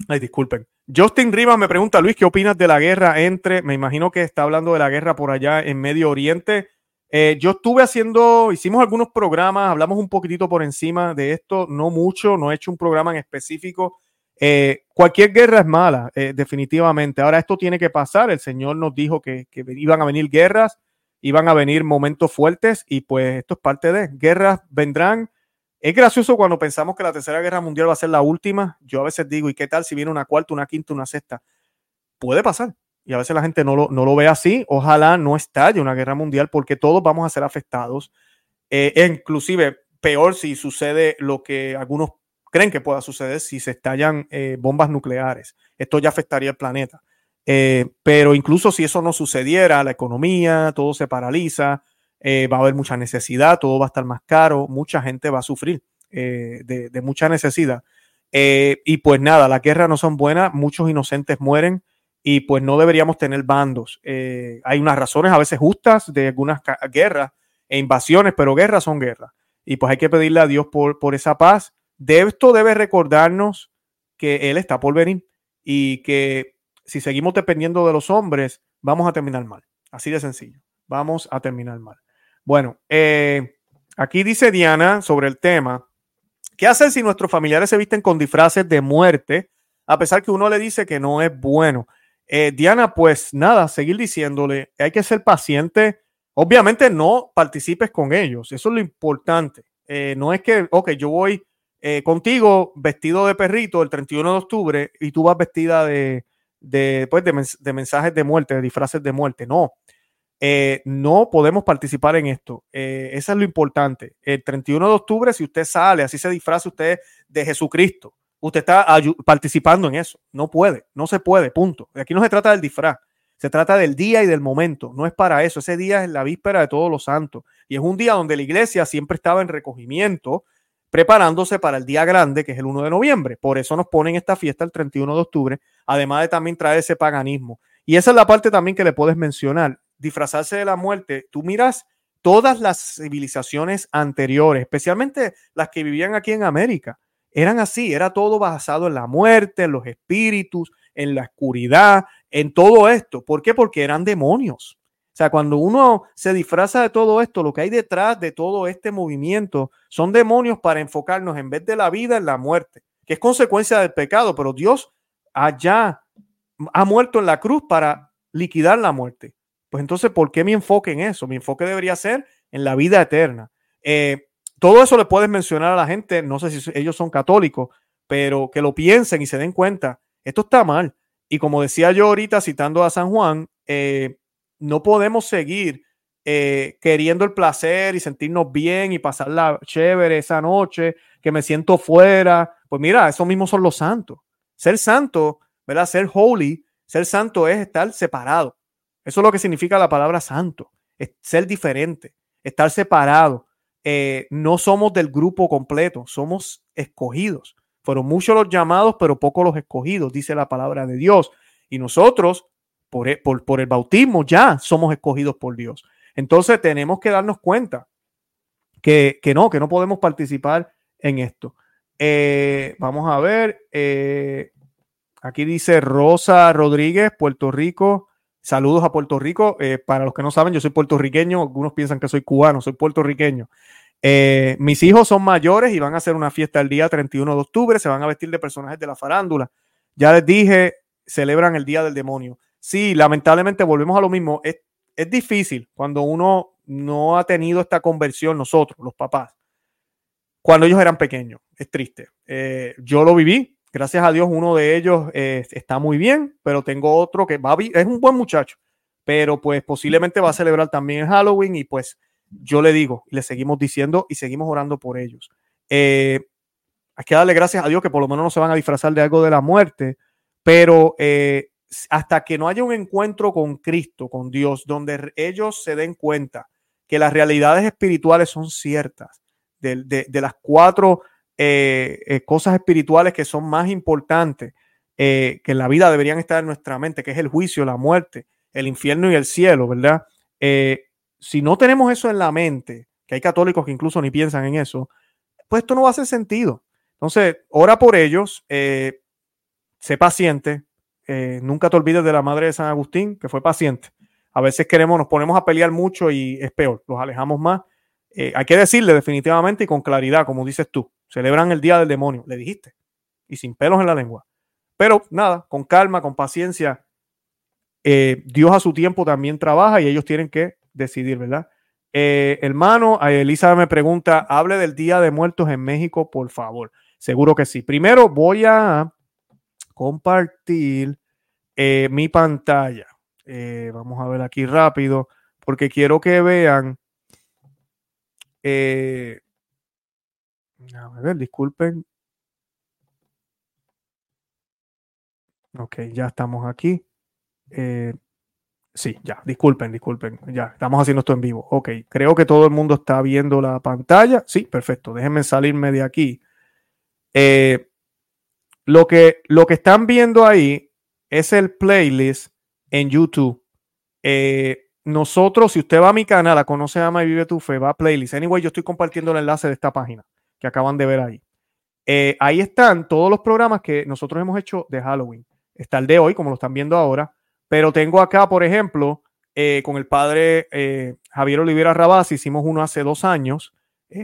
ay, disculpen. Justin Rivas me pregunta, Luis, ¿qué opinas de la guerra entre, me imagino que está hablando de la guerra por allá en Medio Oriente? Eh, yo estuve haciendo, hicimos algunos programas, hablamos un poquitito por encima de esto, no mucho, no he hecho un programa en específico. Eh, cualquier guerra es mala, definitivamente. Ahora esto tiene que pasar. El Señor nos dijo que, iban a venir guerras, iban a venir momentos fuertes y pues esto es parte de guerras vendrán es gracioso cuando pensamos que la Tercera Guerra Mundial va a ser la última. Yo a veces digo, ¿y qué tal si viene una cuarta, una quinta, una sexta? Puede pasar. Y a veces la gente no lo, no lo ve así. Ojalá no estalle una guerra mundial porque todos vamos a ser afectados. Eh, e inclusive, peor si sucede lo que algunos creen que pueda suceder si se estallan eh, bombas nucleares. Esto ya afectaría el planeta. Eh, pero incluso si eso no sucediera, la economía, todo se paraliza, eh, va a haber mucha necesidad, todo va a estar más caro, mucha gente va a sufrir eh, de, mucha necesidad. Y pues nada, las guerras no son buenas, muchos inocentes mueren y pues no deberíamos tener bandos. hay unas razones a veces justas de algunas guerras e invasiones, pero guerras son guerras. Y pues hay que pedirle a Dios por, por esa paz. De esto debe recordarnos que Él está por venir y que si seguimos dependiendo de los hombres, vamos a terminar mal. Así de sencillo. Vamos a terminar mal. Bueno, eh, aquí dice Diana sobre el tema. ¿Qué hacer si nuestros familiares se visten con disfraces de muerte, a pesar que uno le dice que no es bueno? Eh, Diana, pues nada, seguir diciéndole, hay que ser paciente. Obviamente no participes con ellos, eso es lo importante. Eh, no es que, ok, yo voy contigo vestido de perrito el 31 de octubre y tú vas vestida de, pues, de mensajes de muerte, de disfraces de muerte. No, eh, no podemos participar en esto. Eh, eso es lo importante. El 31 de octubre, si usted sale, así se disfraza usted de Jesucristo, usted está participando en eso. No puede, no se puede, punto. Aquí no se trata del disfraz, se trata del día y del momento. No es para eso. Ese día es la víspera de todos los santos. Y es un día donde la iglesia siempre estaba en recogimiento, preparándose para el día grande, que es el 1 de noviembre. Por eso nos ponen esta fiesta el 31 de octubre, además de también traer ese paganismo. Y esa es la parte también que le puedes mencionar. Disfrazarse de la muerte. Tú miras todas las civilizaciones anteriores, especialmente las que vivían aquí en América, eran así, era todo basado en la muerte, en los espíritus, en la oscuridad, en todo esto. ¿Por qué? Porque eran demonios. O sea, cuando uno se disfraza de todo esto, lo que hay detrás de todo este movimiento son demonios para enfocarnos en vez de la vida en la muerte, que es consecuencia del pecado, pero Dios allá ha muerto en la cruz para liquidar la muerte. Pues entonces, ¿por qué mi enfoque en eso? Mi enfoque debería ser en la vida eterna. Eh, todo eso le puedes mencionar a la gente, no sé si ellos son católicos, pero que lo piensen y se den cuenta, esto está mal. Y como decía yo ahorita citando a San Juan, eh, no podemos seguir eh, queriendo el placer y sentirnos bien y pasarla chévere esa noche, que me siento fuera. Pues mira, esos mismos son los santos. Ser santo, ¿verdad? Ser holy, ser santo es estar separado. Eso es lo que significa la palabra santo, es ser diferente, estar separado. Eh, no somos del grupo completo, somos escogidos. Fueron muchos los llamados, pero pocos los escogidos, dice la palabra de Dios. Y nosotros e, por, el bautismo ya somos escogidos por Dios. Entonces tenemos que darnos cuenta que, no, que no podemos participar en esto. Eh, vamos a ver. Eh, aquí dice Rosa Rodríguez, Puerto Rico. Saludos a Puerto Rico. Eh, para los que no saben, yo soy puertorriqueño. Algunos piensan que soy cubano, soy puertorriqueño. mis hijos son mayores y van a hacer una fiesta el día 31 de octubre. Se van a vestir de personajes de la farándula. Ya les dije, celebran el Día del Demonio. Sí, lamentablemente volvemos a lo mismo. Es, difícil cuando uno no ha tenido esta conversión, nosotros, los papás, cuando ellos eran pequeños. Es triste. Eh, yo lo viví. Gracias a Dios, uno de ellos eh, está muy bien, pero tengo otro que va es un buen muchacho, pero pues posiblemente va a celebrar también el Halloween y pues yo le digo, le seguimos diciendo y seguimos orando por ellos. Eh, hay que darle gracias a Dios que por lo menos no se van a disfrazar de algo de la muerte, pero hasta que no haya un encuentro con Cristo, con Dios, donde ellos se den cuenta que las realidades espirituales son ciertas, de, las cuatro eh, eh, cosas espirituales que son más importantes, eh, que en la vida deberían estar en nuestra mente, que es el juicio, la muerte, el infierno y el cielo, ¿verdad? si no tenemos eso en la mente, que hay católicos que incluso ni piensan en eso, pues esto no hacer sentido. Entonces, ora por ellos, sé paciente, nunca te olvides de la madre de San Agustín, que fue paciente. A veces queremos, nos ponemos a pelear mucho y es peor, los alejamos más. Hay que decirle definitivamente y con claridad, como dices tú, celebran el día del demonio, le dijiste, y sin pelos en la lengua. Pero nada, con calma, con paciencia, eh, Dios a su tiempo también trabaja y ellos tienen que decidir, ¿verdad? hermano, Elisa me pregunta, hable del Día de Muertos en México, por favor. Seguro que sí. Primero voy a compartir eh, mi pantalla. Eh, vamos a ver aquí rápido, porque quiero que vean. Eh, a ver, disculpen. Ok, ya estamos aquí. sí, ya, disculpen, disculpen. Ya, estamos haciendo esto en vivo. Ok, creo que todo el mundo está viendo la pantalla. Sí, perfecto. Déjenme salirme de aquí. lo, que, lo que están viendo ahí es el playlist en YouTube. Eh, nosotros, si usted va a mi canal, a Conoce, Ama y Vive tu Fe, va a playlist. Anyway, yo estoy compartiendo el enlace de esta página que acaban de ver ahí. Eh, ahí están todos los programas que nosotros hemos hecho de Halloween. Está el de hoy, como lo están viendo ahora, pero tengo acá, por ejemplo, eh, con el padre Javier Olivera Rabás, hicimos uno hace dos años,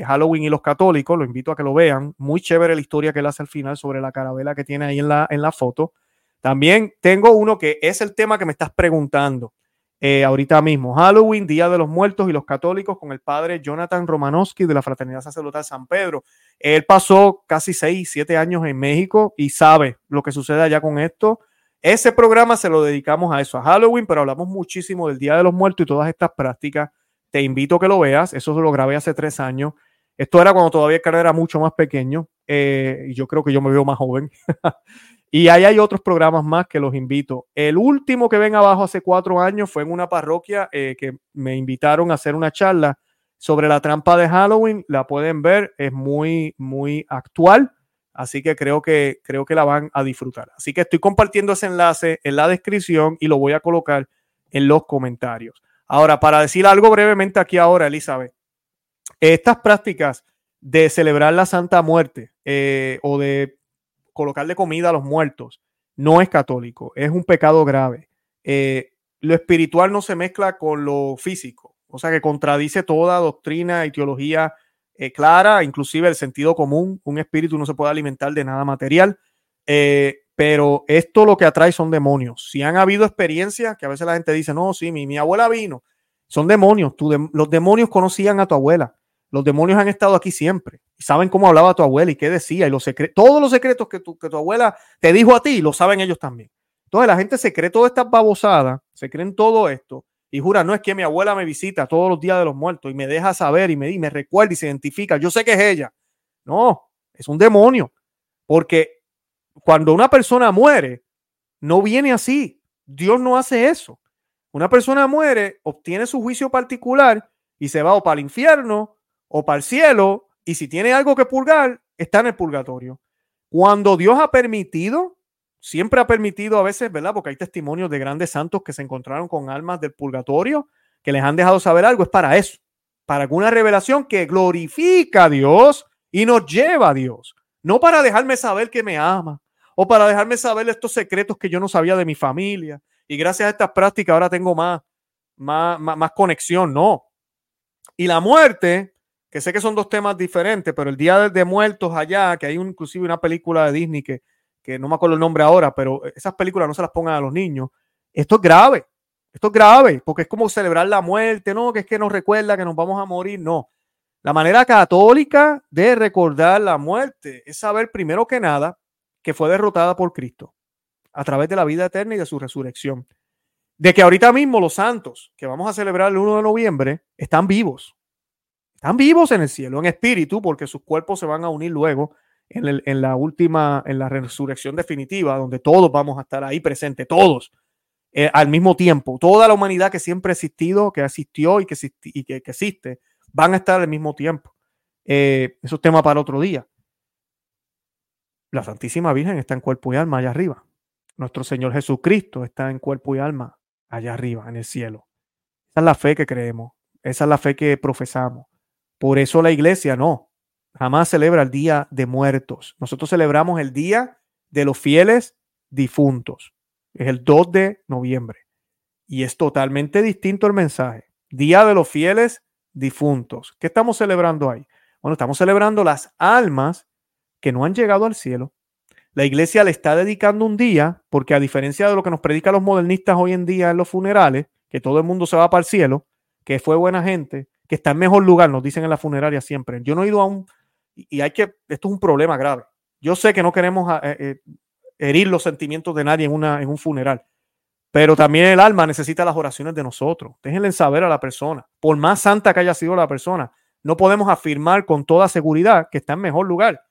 Halloween y los católicos, lo invito a que lo vean. Muy chévere la historia que él hace al final sobre la carabela que tiene ahí en la, en la foto. También tengo uno que es el tema que me estás preguntando eh, ahorita mismo. Halloween, Día de los Muertos y los Católicos con el padre Jonathan Romanowski de la Fraternidad Sacerdotal San Pedro. Él pasó casi seis, siete años en México y sabe lo que sucede allá con esto. Ese programa se lo dedicamos a eso, a Halloween, pero hablamos muchísimo del Día de los Muertos y todas estas prácticas. Te invito a que lo veas. Eso lo grabé hace tres años. Esto era cuando todavía el era mucho más pequeño. Eh, y yo creo que yo me veo más joven. Y ahí hay otros programas más que los invito. El último que ven abajo hace cuatro años fue en una parroquia eh, que me invitaron a hacer una charla sobre la trampa de Halloween. La pueden ver, es muy, muy actual. Así que creo que creo que la van a disfrutar. Así que estoy compartiendo ese enlace en la descripción y lo voy a colocar en los comentarios. Ahora, para decir algo brevemente aquí ahora, Elizabeth, estas prácticas de celebrar la Santa Muerte eh, o de colocarle comida a los muertos no es católico, es un pecado grave. Eh, lo espiritual no se mezcla con lo físico, o sea que contradice toda doctrina y teología eh, clara, inclusive el sentido común. Un espíritu no se puede alimentar de nada material, pero esto lo que atrae son demonios. Si han habido experiencias que a veces la gente dice, no, sí, mi, mi abuela vino, son demonios. los demonios conocían a tu abuela. Los demonios han estado aquí siempre. Saben cómo hablaba tu abuela y qué decía. Y los todos los secretos que tu, que tu abuela te dijo a ti, lo saben ellos también. Entonces la gente se cree todas estas babosadas, se creen todo esto y jura, no es que mi abuela me visita todos los días de los muertos y me deja saber y me, y me recuerda y se identifica. Yo sé que es ella. No, es un demonio. Porque cuando una persona muere, no viene así. Dios no hace eso. Una persona muere, obtiene su juicio particular y se va para el infierno o para el cielo, y si tiene algo que purgar, está en el purgatorio. Cuando Dios ha permitido, siempre ha permitido a veces, ¿verdad? Porque hay testimonios de grandes santos que se encontraron con almas del purgatorio, que les han dejado saber algo, es para eso, para alguna revelación que glorifica a Dios y nos lleva a Dios, no para dejarme saber que me ama o para dejarme saber estos secretos que yo no sabía de mi familia y gracias a estas prácticas ahora tengo más, más, más, más conexión, no. Y la muerte que sé que son dos temas diferentes, pero el Día de Muertos allá, que hay inclusive una película de Disney que, que no me acuerdo el nombre ahora, pero esas películas no se las pongan a los niños. Esto es grave, esto es grave, porque es como celebrar la muerte, no, que es que nos recuerda que nos vamos a morir, no. La manera católica de recordar la muerte es saber primero que nada que fue derrotada por Cristo a través de la vida eterna y de su resurrección. De que ahorita mismo los santos que vamos a celebrar el 1 de noviembre están vivos, están vivos en el cielo, en espíritu, porque sus cuerpos se van a unir luego en, la última, en la resurrección definitiva, donde todos vamos a estar ahí presentes, todos, eh, al mismo tiempo. Toda la humanidad que siempre ha existido, que existió y que, y que, existe, van a estar al mismo tiempo. Eh, eso es tema para otro día. La Santísima Virgen está en cuerpo y alma allá arriba. Nuestro Señor Jesucristo está en cuerpo y alma allá arriba, en el cielo. Esa es la fe que creemos. Esa es la fe que profesamos. Por eso la iglesia no, jamás celebra el Día de Muertos. Nosotros celebramos el Día de los Fieles Difuntos. Es el 2 de noviembre. Y es totalmente distinto el mensaje. Día de los Fieles Difuntos. ¿Qué estamos celebrando ahí? Bueno, estamos celebrando las almas que no han llegado al cielo. La iglesia le está dedicando un día, porque a diferencia de lo que nos predican los modernistas hoy en día en los funerales, que todo el mundo se va para el cielo, que fue buena gente, que está en mejor lugar, nos dicen en la funeraria siempre. Yo no he ido a un, y hay que, esto es un problema grave. Yo sé que no queremos ah, eh, eh, herir los sentimientos de nadie en, una, en un funeral, pero también el alma necesita las oraciones de nosotros. Déjenle saber a la persona, por más santa que haya sido la persona, no podemos afirmar con toda seguridad que está en mejor lugar.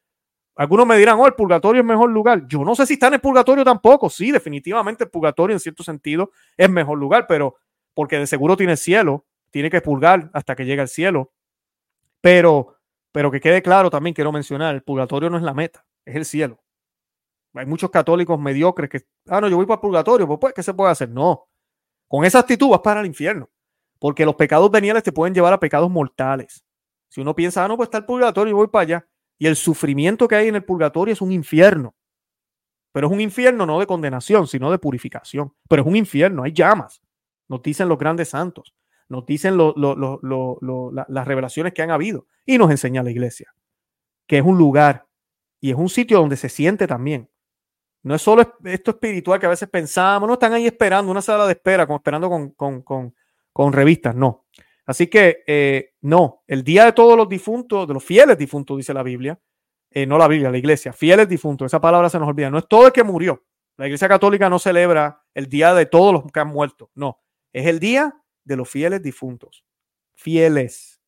Algunos me dirán, oh, el purgatorio es mejor lugar. Yo no sé si está en el purgatorio tampoco. Sí, definitivamente el purgatorio en cierto sentido es mejor lugar, pero porque de seguro tiene cielo tiene que purgar hasta que llegue al cielo. Pero, pero que quede claro también, quiero mencionar, el purgatorio no es la meta, es el cielo. Hay muchos católicos mediocres que, ah, no, yo voy para el purgatorio, pues, pues, ¿qué se puede hacer? No. Con esa actitud vas para el infierno, porque los pecados veniales te pueden llevar a pecados mortales. Si uno piensa, ah, no, pues está el purgatorio, yo voy para allá. Y el sufrimiento que hay en el purgatorio es un infierno. Pero es un infierno no de condenación, sino de purificación. Pero es un infierno, hay llamas. Nos dicen los grandes santos nos dicen las revelaciones que han habido y nos enseña la iglesia, que es un lugar y es un sitio donde se siente también. No es solo esto espiritual que a veces pensamos, no están ahí esperando, una sala de espera, como esperando con, revistas, no. Así que eh, no, el día de todos los difuntos, de los fieles difuntos, dice la Biblia, eh, no la Biblia, la iglesia, fieles difuntos, esa palabra se nos olvida, no es todo el que murió. La iglesia católica no celebra el día de todos los que han muerto, no, es el día de los fieles difuntos. Fieles.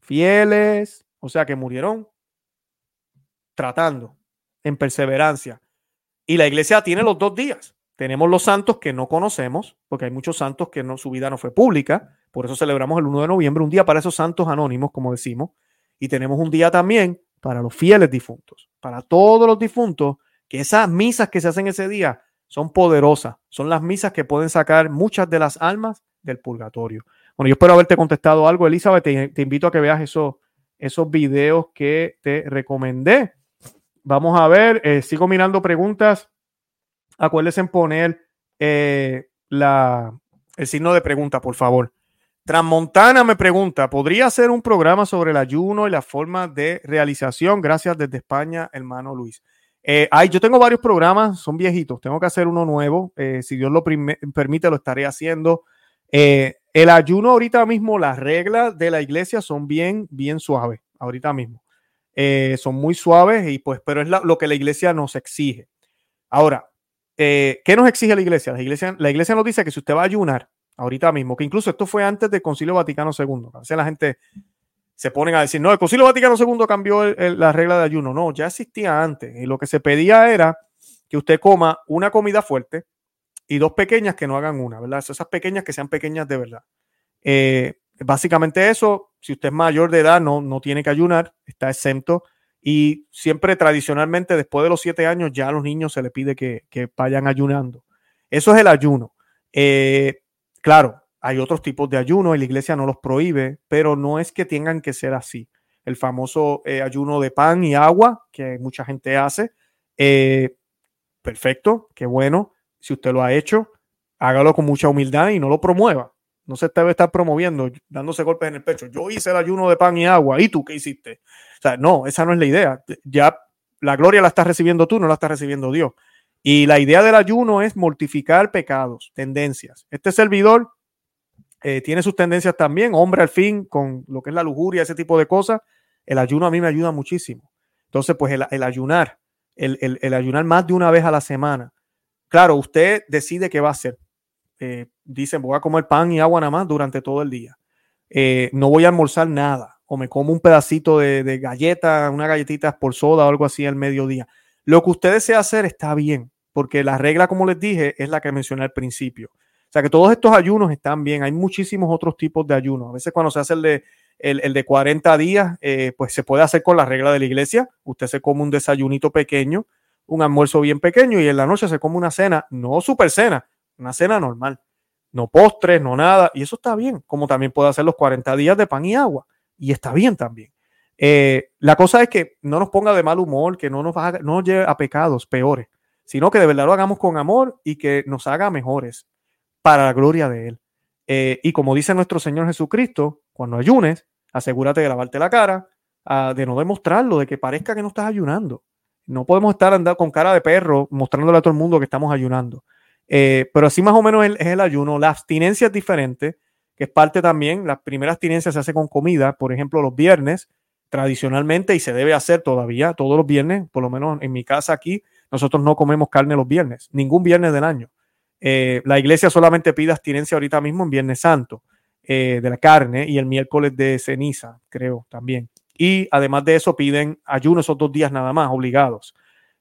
Fieles. O sea que murieron tratando, en perseverancia. Y la iglesia tiene los dos días. Tenemos los santos que no conocemos, porque hay muchos santos que no, su vida no fue pública. Por eso celebramos el 1 de noviembre, un día para esos santos anónimos, como decimos. Y tenemos un día también para los fieles difuntos. para todos los difuntos, que esas misas que se hacen ese día son poderosas, son las misas que pueden sacar muchas de las almas del purgatorio. Bueno, yo espero haberte contestado algo, Elizabeth, te, invito a que veas esos, esos videos que te recomendé. Vamos a ver, eh, sigo mirando preguntas. Acuérdense en poner eh, la, el signo de pregunta, por favor. Transmontana me pregunta, ¿podría hacer un programa sobre el ayuno y la forma de realización? Gracias desde España, hermano Luis. Eh, yo tengo varios programas, son viejitos, tengo que hacer uno nuevo. Eh, si Dios lo permite, lo estaré haciendo. Eh, el ayuno ahorita mismo, las reglas de la iglesia son bien, bien suaves, ahorita mismo. son muy suaves, y pues, pero es lo que la iglesia nos exige. Ahora, ¿qué nos exige la iglesia? La iglesia, la iglesia nos dice que si usted va a ayunar, ahorita mismo, que incluso esto fue antes del Concilio Vaticano II. A la gente se pone a decir, no, el Concilio Vaticano II cambió la regla de ayuno. No, ya existía antes. Y lo que se pedía era que usted coma una comida fuerte y dos pequeñas que no hagan una, ¿verdad? Esas pequeñas que sean pequeñas de verdad. Eh, básicamente eso, si usted es mayor de edad, no, no tiene que ayunar, está exento. Y siempre tradicionalmente, después de los siete años, ya a los niños se les pide que, que vayan ayunando. Eso es el ayuno. Eh, Claro, hay otros tipos de ayuno y la iglesia no los prohíbe, pero no es que tengan que ser así. El famoso eh, ayuno de pan y agua que mucha gente hace. Eh, perfecto, qué bueno. Si usted lo ha hecho, hágalo con mucha humildad y no lo promueva. No se debe estar promoviendo, dándose golpes en el pecho. Yo hice el ayuno de pan y agua. ¿Y tú qué hiciste? O sea, no, esa no es la idea. Ya la gloria la estás recibiendo tú, no la estás recibiendo Dios. Y la idea del ayuno es mortificar pecados, tendencias. Este servidor eh, tiene sus tendencias también, hombre al fin, con lo que es la lujuria, ese tipo de cosas. El ayuno a mí me ayuda muchísimo. Entonces, pues el, ayunar, el, ayunar más de una vez a la semana. Claro, usted decide qué va a hacer. Eh, dicen, voy a comer pan y agua nada más durante todo el día. Eh, no voy a almorzar nada. O me como un pedacito de, de galleta, una galletita por soda o algo así al mediodía. Lo que usted desea hacer está bien porque la regla, como les dije, es la que mencioné al principio. Sea que todos estos ayunos están bien. Hay muchísimos otros tipos de ayunos. A veces cuando se hace el de, el, de 40 días, eh, pues se puede hacer con la regla de la iglesia. Usted se come un desayunito pequeño, un almuerzo bien pequeño y en la noche se come una cena, no super cena, una cena normal. No postres, no nada. Y eso está bien, como también puede hacer los 40 días de pan y agua. Y está bien también. Eh, la cosa es que no nos ponga de mal humor, que no nos, haga, no nos lleve a pecados peores sino que de verdad lo hagamos con amor y que nos haga mejores para la gloria de Él. Eh, y como dice nuestro Señor Jesucristo, cuando ayunes, asegúrate de lavarte la cara, ah, de no demostrarlo, de que parezca que no estás ayunando. No podemos estar andando con cara de perro mostrándole a todo el mundo que estamos ayunando. Eh, pero así más o menos es el ayuno. La abstinencia es diferente, que es parte también. La primera abstinencia se hace con comida, por ejemplo, los viernes, tradicionalmente, y se debe hacer todavía todos los viernes, por lo menos en mi casa aquí, nosotros no comemos carne los viernes, ningún viernes del año. Eh, la iglesia solamente pide abstinencia ahorita mismo en Viernes Santo eh, de la carne y el miércoles de ceniza, creo también. Y además de eso piden ayuno esos dos días nada más, obligados.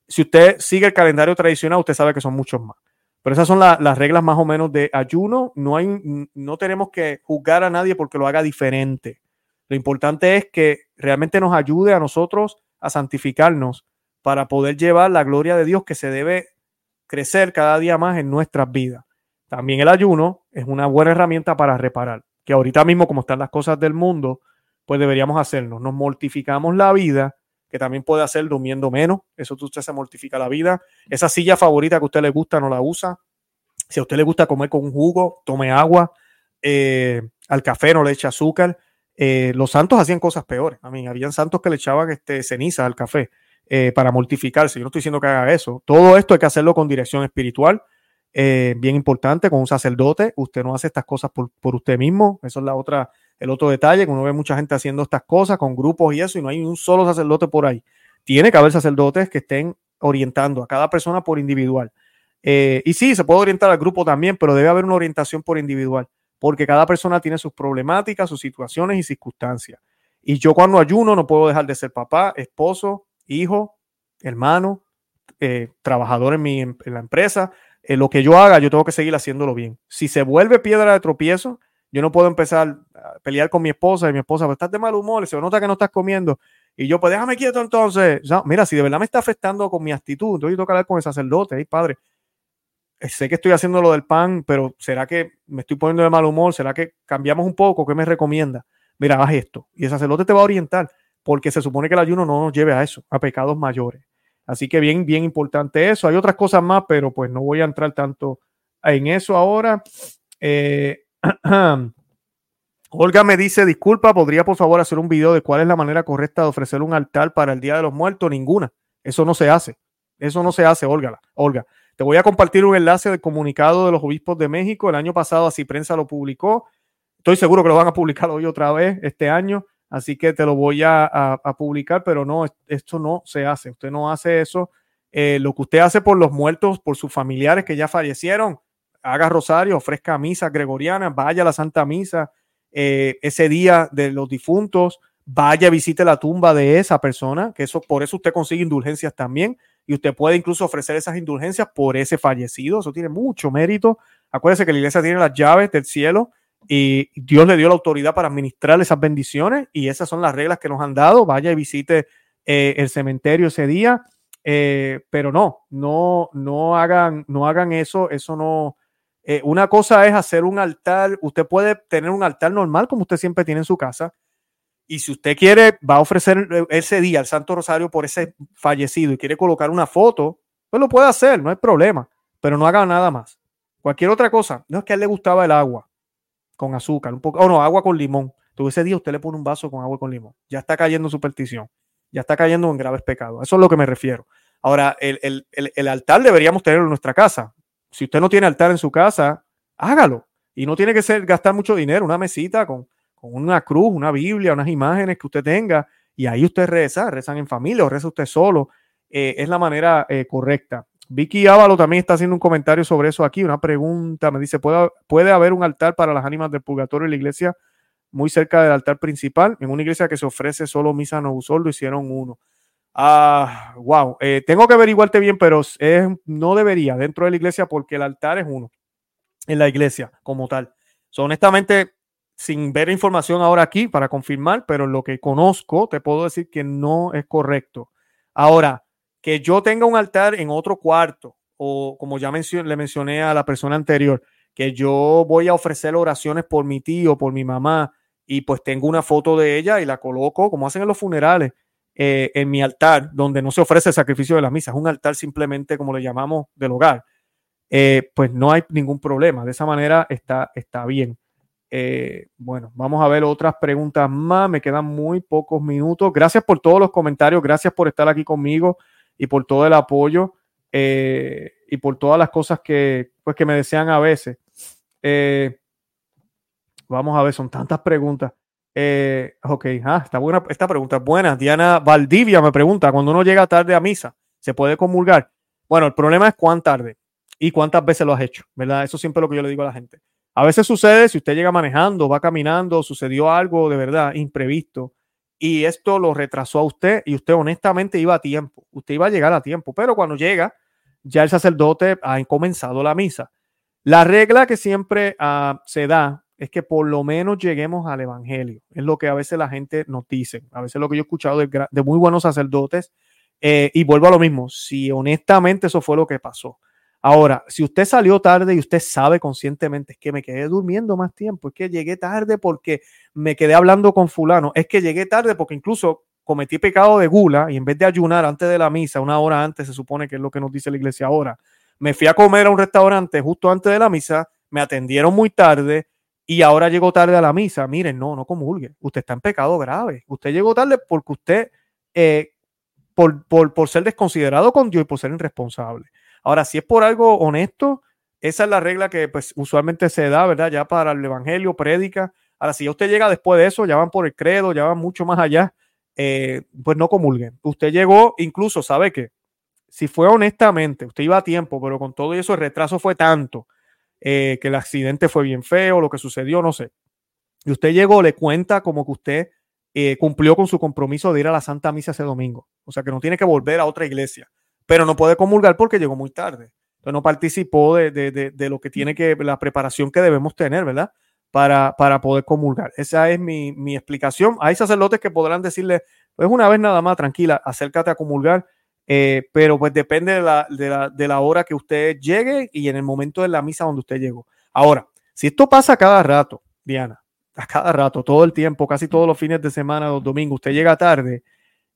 Si usted sigue el calendario tradicional, usted sabe que son muchos más. Pero esas son las reglas más o menos de ayuno. No, hay, no tenemos que juzgar a nadie porque lo haga diferente. Lo importante es que realmente nos ayude a nosotros a santificarnos para poder llevar la gloria de Dios que se debe crecer cada día más en nuestras vidas. También el ayuno es una buena herramienta para reparar, que ahorita mismo como están las cosas del mundo, pues deberíamos hacerlo. Nos mortificamos la vida, que también puede hacer durmiendo menos, eso usted se mortifica la vida. Esa silla favorita que a usted le gusta no la usa. Si a usted le gusta comer con un jugo, tome agua. Eh, al café no le eche azúcar. Eh, los santos hacían cosas peores. A mí, habían santos que le echaban este, ceniza al café. Eh, para mortificarse. Yo no estoy diciendo que haga eso. Todo esto hay que hacerlo con dirección espiritual, eh, bien importante, con un sacerdote. Usted no hace estas cosas por, usted mismo. Eso es la otra, el otro detalle, que uno ve mucha gente haciendo estas cosas con grupos y eso, y no hay un solo sacerdote por ahí. Tiene que haber sacerdotes que estén orientando a cada persona por individual. Eh, y sí, se puede orientar al grupo también, pero debe haber una orientación por individual, porque cada persona tiene sus problemáticas, sus situaciones y circunstancias. Y yo cuando ayuno no puedo dejar de ser papá, esposo, hijo, hermano, eh, trabajador en, mi, en la empresa, eh, lo que yo haga, yo tengo que seguir haciéndolo bien. Si se vuelve piedra de tropiezo, yo no puedo empezar a pelear con mi esposa y mi esposa, pues estás de mal humor, se nota que no estás comiendo. Y yo, pues déjame quieto entonces. mira, si de verdad me está afectando con mi actitud, entonces yo tengo que hablar con el sacerdote, hey, padre. Eh, sé que estoy haciendo lo del pan, pero ¿será que me estoy poniendo de mal humor? ¿Será que cambiamos un poco? ¿Qué me recomienda? Mira, haz esto. Y el sacerdote te va a orientar, porque se supone que el ayuno no nos lleve a eso, a pecados mayores. Así que bien, bien importante eso. Hay otras cosas más, pero pues no voy a entrar tanto en eso ahora. Eh, Olga me dice, disculpa, ¿podría por favor hacer un video de cuál es la manera correcta de ofrecer un altar para el Día de los Muertos? Ninguna. Eso no se hace. Eso no se hace, Olga. Olga. Te voy a compartir un enlace del comunicado de los obispos de México. El año pasado así prensa lo publicó. Estoy seguro que lo van a publicar hoy otra vez este año. Así que te lo voy a, publicar, pero no, esto no se hace. Usted no hace eso. Eh, lo que usted hace por los muertos, por sus familiares que ya fallecieron, haga rosario, ofrezca misa gregoriana, vaya a la Santa Misa, eh, ese día de los difuntos, vaya, visite la tumba de esa persona, que eso por eso usted consigue indulgencias también y usted puede incluso ofrecer esas indulgencias por ese fallecido, eso tiene mucho mérito. Acuérdese que la iglesia tiene las llaves del cielo y Dios le dio la autoridad para administrar esas bendiciones y esas son las reglas que nos han dado. Vaya y visite eh, el cementerio ese día, eh, pero no, no, no hagan, no hagan eso, eso no, eh, una cosa es hacer un altar, usted puede tener un altar normal como usted siempre tiene en su casa. Y si usted quiere, va a ofrecer ese día el Santo Rosario por ese fallecido y quiere colocar una foto, pues lo puede hacer, no hay problema, pero no haga nada más. Cualquier otra cosa, no es que a él le gustaba el agua con azúcar, un poco, o no, agua con limón. Entonces ese día usted le pone un vaso con agua con limón. Ya está cayendo en superstición, ya está cayendo en graves pecados. Eso es lo que me refiero. Ahora, el, el altar deberíamos tenerlo en nuestra casa si usted no tiene altar en su casa, hágalo. Y no tiene que ser gastar mucho dinero, una mesita con, una cruz, una Biblia, unas imágenes que usted tenga, y ahí usted reza, rezan en familia o reza usted solo. Eh, es la manera eh, correcta. Vicky Ávalo también está haciendo un comentario sobre eso aquí, una pregunta, me dice, ¿puede, ¿puede haber un altar para las ánimas del purgatorio en la iglesia muy cerca del altar principal? En una iglesia que se ofrece solo misa no lo hicieron uno. Ah, wow. Eh, tengo que averiguarte bien, pero no debería dentro de la iglesia porque el altar es uno en la iglesia como tal. honestamente, sin ver información ahora aquí para confirmar, pero lo que conozco, te puedo decir que no es correcto. Ahora, que yo tenga un altar en otro cuarto, o como ya le mencioné a la persona anterior, que yo voy a ofrecer oraciones por mi tío, por mi mamá, y pues tengo una foto de ella y la coloco, como hacen en los funerales, eh, en mi altar, donde no se ofrece el sacrificio de las misas, un altar simplemente como le llamamos del hogar, eh, pues no hay ningún problema. De esa manera está, está bien. Eh, bueno, vamos a ver otras preguntas más. Me quedan muy pocos minutos. Gracias por todos los comentarios, gracias por estar aquí conmigo y por todo el apoyo y por todas las cosas que, pues, que me desean a veces. vamos a ver, son tantas preguntas. Eh, ok, ah, está buena esta pregunta. Buena. Diana Valdivia me pregunta: cuando uno llega tarde a misa, ¿se puede comulgar? Bueno, el problema es cuán tarde y cuántas veces lo has hecho, ¿verdad? Eso siempre es lo que yo le digo a la gente. A veces sucede si usted llega manejando, va caminando, sucedió algo de verdad imprevisto y esto lo retrasó a usted y usted honestamente iba a tiempo. Usted iba a llegar a tiempo, pero cuando llega, ya el sacerdote ha comenzado la misa. La regla que siempre ah, se da es que por lo menos lleguemos al Evangelio. Es lo que a veces la gente nos dice. A veces lo que yo he escuchado de, muy buenos sacerdotes. Eh, y vuelvo a lo mismo, si honestamente eso fue lo que pasó. Ahora, si usted salió tarde y usted sabe conscientemente, es que me quedé durmiendo más tiempo, es que llegué tarde porque me quedé hablando con fulano, es que llegué tarde porque incluso cometí pecado de gula y en vez de ayunar antes de la misa, una hora antes, se supone que es lo que nos dice la iglesia ahora, me fui a comer a un restaurante justo antes de la misa, me atendieron muy tarde, y ahora llegó tarde a la misa. Miren, no, no comulgue. Usted está en pecado grave. Usted llegó tarde porque usted, eh, por, por, ser desconsiderado con Dios y por ser irresponsable. Ahora, si es por algo honesto, esa es la regla que pues usualmente se da, ¿verdad? Ya para el evangelio, prédica. Ahora, si usted llega después de eso, ya van por el credo, ya van mucho más allá, eh, pues no comulguen. Usted llegó, incluso, ¿sabe qué? Si fue honestamente, usted iba a tiempo, pero con todo eso el retraso fue tanto eh, que el accidente fue bien feo, lo que sucedió, no sé. Y usted llegó, le cuenta como que usted eh, cumplió con su compromiso de ir a la Santa Misa ese domingo. O sea que no tiene que volver a otra iglesia, pero no puede comulgar porque llegó muy tarde. Entonces no participó de, de, de, lo que tiene que, la preparación que debemos tener, ¿verdad? para, para poder comulgar. Esa es mi, mi, explicación. Hay sacerdotes que podrán decirle, pues una vez nada más, tranquila, acércate a comulgar, eh, pero pues depende de la, de, la, hora que usted llegue y en el momento de la misa donde usted llegó. Ahora, si esto pasa cada rato, Diana, a cada rato, todo el tiempo, casi todos los fines de semana, los domingos, usted llega tarde,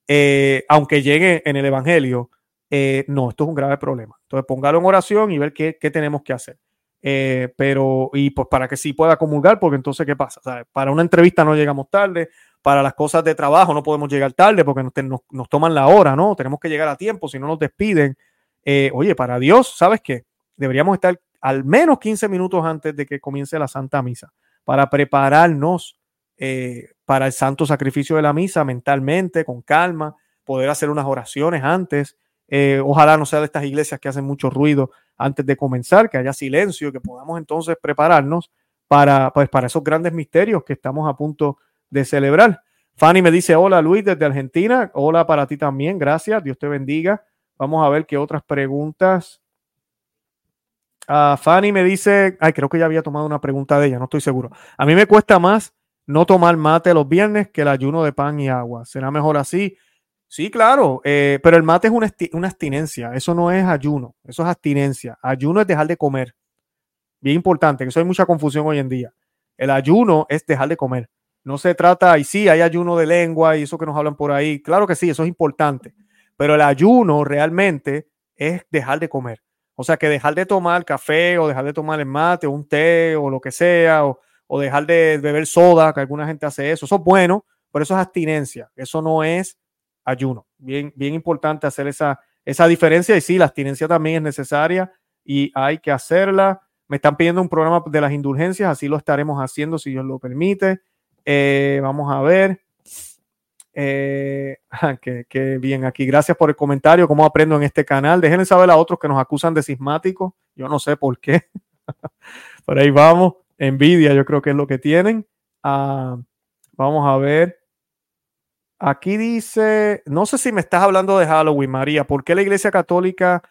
eh, aunque llegue en el Evangelio, eh, no, esto es un grave problema. Entonces, póngalo en oración y ver qué, qué tenemos que hacer. Eh, pero, y pues para que sí pueda comulgar, porque entonces, ¿qué pasa? Para una entrevista no llegamos tarde, para las cosas de trabajo no podemos llegar tarde porque nos, nos, toman la hora, ¿no? Tenemos que llegar a tiempo, si no nos despiden. oye, para Dios, ¿sabes qué? Deberíamos estar al menos 15 minutos antes de que comience la Santa Misa para prepararnos eh, para el santo sacrificio de la misa mentalmente, con calma, poder hacer unas oraciones antes. Eh, ojalá no sea de estas iglesias que hacen mucho ruido antes de comenzar, que haya silencio, que podamos entonces prepararnos para, pues, para esos grandes misterios que estamos a punto de celebrar. Fanny me dice, hola Luis desde Argentina, hola para ti también, gracias, Dios te bendiga. Vamos a ver qué otras preguntas Uh, Fanny me dice, ay, creo que ya había tomado una pregunta de ella, no estoy seguro. A mí me cuesta más no tomar mate los viernes que el ayuno de pan y agua. ¿Será mejor así? Sí, claro, eh, pero el mate es una, una, abstinencia, eso no es ayuno, eso es abstinencia. Ayuno es dejar de comer. Bien importante, que eso hay mucha confusión hoy en día. El ayuno es dejar de comer. No se trata, y sí, hay ayuno de lengua y eso que nos hablan por ahí. Claro que sí, eso es importante. Pero el ayuno realmente es dejar de comer. O sea, que dejar de tomar café o dejar de tomar el mate o un té o lo que sea, o, dejar de beber soda, que alguna gente hace eso. Eso es bueno, pero eso es abstinencia. Eso no es ayuno. Bien, bien importante hacer esa, esa diferencia. Y sí, la abstinencia también es necesaria y hay que hacerla. Me están pidiendo un programa de las indulgencias, así lo estaremos haciendo si Dios lo permite. Eh, vamos a ver. Eh, que, bien aquí. Gracias por el comentario. ¿Cómo aprendo en este canal? Déjenme saber a otros que nos acusan de sismáticos. Yo no sé por qué. por ahí vamos. Envidia, yo creo que es lo que tienen. Ah, vamos a ver. Aquí dice, no sé si me estás hablando de Halloween, María. ¿Por qué la Iglesia Católica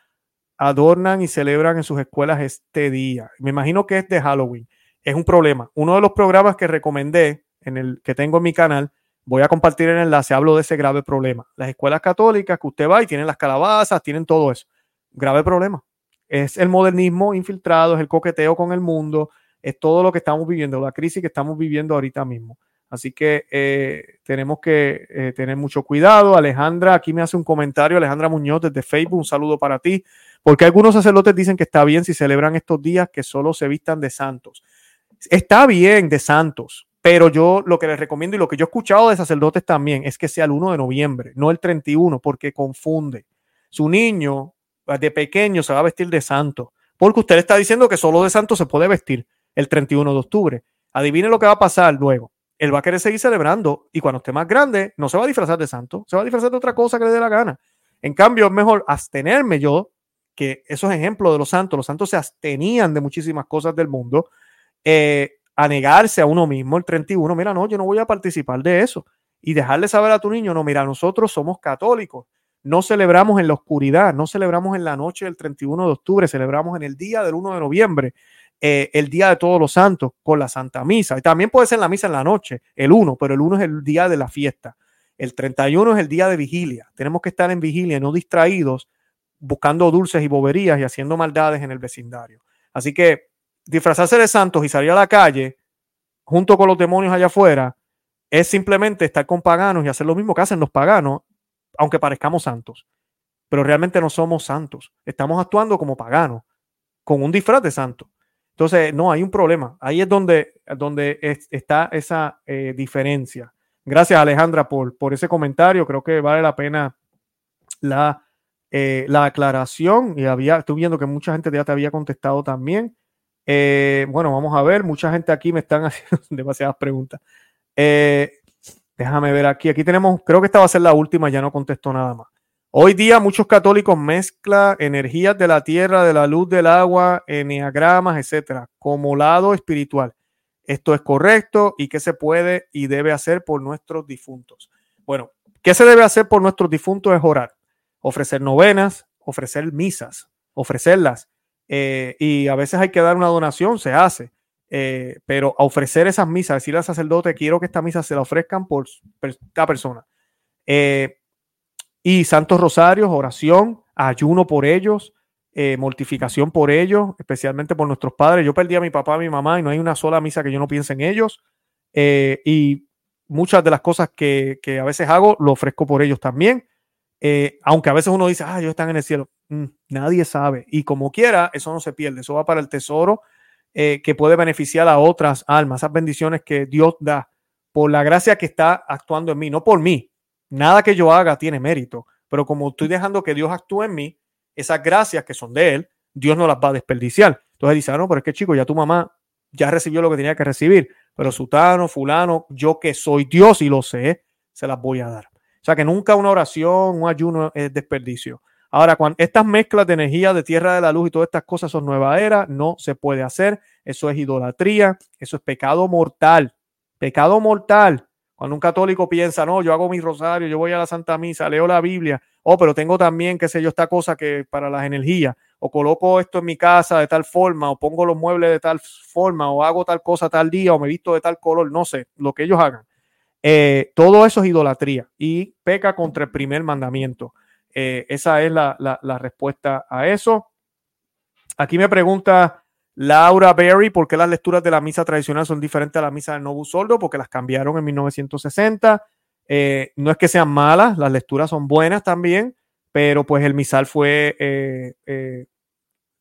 adornan y celebran en sus escuelas este día? Me imagino que es de Halloween. Es un problema. Uno de los programas que recomendé en el que tengo en mi canal Voy a compartir el enlace, hablo de ese grave problema. Las escuelas católicas que usted va y tienen las calabazas, tienen todo eso. Grave problema. Es el modernismo infiltrado, es el coqueteo con el mundo, es todo lo que estamos viviendo, la crisis que estamos viviendo ahorita mismo. Así que eh, tenemos que eh, tener mucho cuidado. Alejandra, aquí me hace un comentario, Alejandra Muñoz desde Facebook, un saludo para ti, porque algunos sacerdotes dicen que está bien si celebran estos días que solo se vistan de santos. Está bien de santos, pero yo lo que les recomiendo y lo que yo he escuchado de sacerdotes también es que sea el 1 de noviembre, no el 31, porque confunde. Su niño pues, de pequeño se va a vestir de santo, porque usted está diciendo que solo de santo se puede vestir el 31 de octubre. Adivine lo que va a pasar luego. Él va a querer seguir celebrando y cuando esté más grande no se va a disfrazar de santo, se va a disfrazar de otra cosa que le dé la gana. En cambio, es mejor abstenerme yo, que esos ejemplos de los santos, los santos se abstenían de muchísimas cosas del mundo. Eh, a negarse a uno mismo el 31, mira, no, yo no voy a participar de eso. Y dejarle saber a tu niño, no, mira, nosotros somos católicos, no celebramos en la oscuridad, no celebramos en la noche del 31 de octubre, celebramos en el día del 1 de noviembre, eh, el día de todos los santos, con la Santa Misa. Y también puede ser la misa en la noche, el 1, pero el 1 es el día de la fiesta. El 31 es el día de vigilia. Tenemos que estar en vigilia, no distraídos, buscando dulces y boberías y haciendo maldades en el vecindario. Así que disfrazarse de santos y salir a la calle junto con los demonios allá afuera es simplemente estar con paganos y hacer lo mismo que hacen los paganos, aunque parezcamos santos. Pero realmente no somos santos. Estamos actuando como paganos, con un disfraz de santo. Entonces, no, hay un problema. Ahí es donde, donde está esa eh, diferencia. Gracias, Alejandra, por, por ese comentario. Creo que vale la pena la, eh, la aclaración. Y había, estoy viendo que mucha gente ya te había contestado también. Eh, bueno, vamos a ver, mucha gente aquí me están haciendo demasiadas preguntas. Déjame ver aquí, aquí tenemos, creo que esta va a ser la última, ya no contesto nada más. Hoy día muchos católicos mezclan energías de la tierra, de la luz, del agua, enneagramas, etcétera, como lado espiritual. Esto es correcto y qué se puede y debe hacer por nuestros difuntos. Bueno, ¿qué se debe hacer por nuestros difuntos? Es orar, ofrecer novenas, ofrecer misas, ofrecerlas, eh, y a veces hay que dar una donación, se hace. Eh, pero ofrecer esas misas, decirle al sacerdote, quiero que esta misa se la ofrezcan por cada persona. Eh, y santos rosarios, oración, ayuno por ellos, eh, mortificación por ellos, especialmente por nuestros padres. Yo perdí a mi papá, a mi mamá y no hay una sola misa que yo no piense en ellos. y muchas de las cosas que, que, a veces hago lo ofrezco por ellos también. aunque a veces uno dice, ah, ellos están en el cielo. Mm, nadie sabe. Y como quiera, eso no se pierde. Eso va para el tesoro eh, que puede beneficiar a otras almas, esas bendiciones que Dios da por la gracia que está actuando en mí, no por mí. Nada que yo haga tiene mérito, pero como estoy dejando que Dios actúe en mí, esas gracias que son de Él, Dios no las va a desperdiciar. Entonces dice, ah, no, pero es que chico, ya tu mamá ya recibió lo que tenía que recibir, pero sutano, fulano, yo que soy Dios y lo sé, se las voy a dar. O sea que nunca una oración, un ayuno es desperdicio. Ahora, cuando estas mezclas de energía de tierra de la luz y todas estas cosas son nueva era, no se puede hacer. Eso es idolatría, eso es pecado mortal. Pecado mortal. Cuando un católico piensa, no, yo hago mi rosario, yo voy a la Santa Misa, leo la Biblia, oh, pero tengo también, qué sé yo, esta cosa que para las energías, o coloco esto en mi casa de tal forma, o pongo los muebles de tal forma, o hago tal cosa tal día, o me visto de tal color, no sé, lo que ellos hagan. Eh, todo eso es idolatría y peca contra el primer mandamiento. Eh, esa es la, respuesta a eso. Aquí me pregunta Laura Berry por qué las lecturas de la misa tradicional son diferentes a la misa del Novus Ordo, porque las cambiaron en 1960. Eh, no es que sean malas, las lecturas son buenas también, pero pues el misal fue, eh,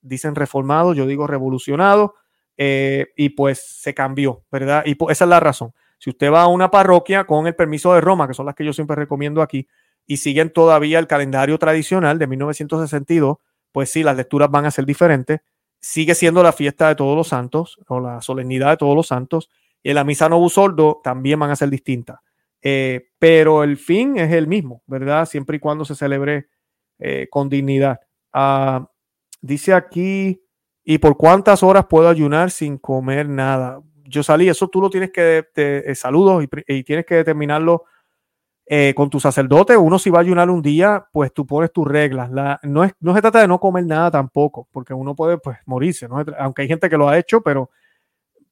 dicen reformado, yo digo revolucionado, y pues se cambió, ¿verdad? Y esa es la razón. Si usted va a una parroquia con el permiso de Roma, que son las que yo siempre recomiendo aquí, y siguen todavía el calendario tradicional de 1962, pues sí, las lecturas van a ser diferentes. Sigue siendo la fiesta de todos los santos o la solemnidad de todos los santos. Y la misa Ordo también van a ser distintas. Eh, pero el fin es el mismo, ¿verdad? Siempre y cuando se celebre eh, con dignidad. Ah, dice aquí, ¿y por cuántas horas puedo ayunar sin comer nada? Yo salí, eso tú lo tienes que, te, saludos y, y, tienes que determinarlo eh, con tu sacerdote, uno si va a ayunar un día, pues tú pones tus reglas. no, es, no se trata de no comer nada tampoco, porque uno puede pues morirse, aunque hay gente que lo ha hecho, pero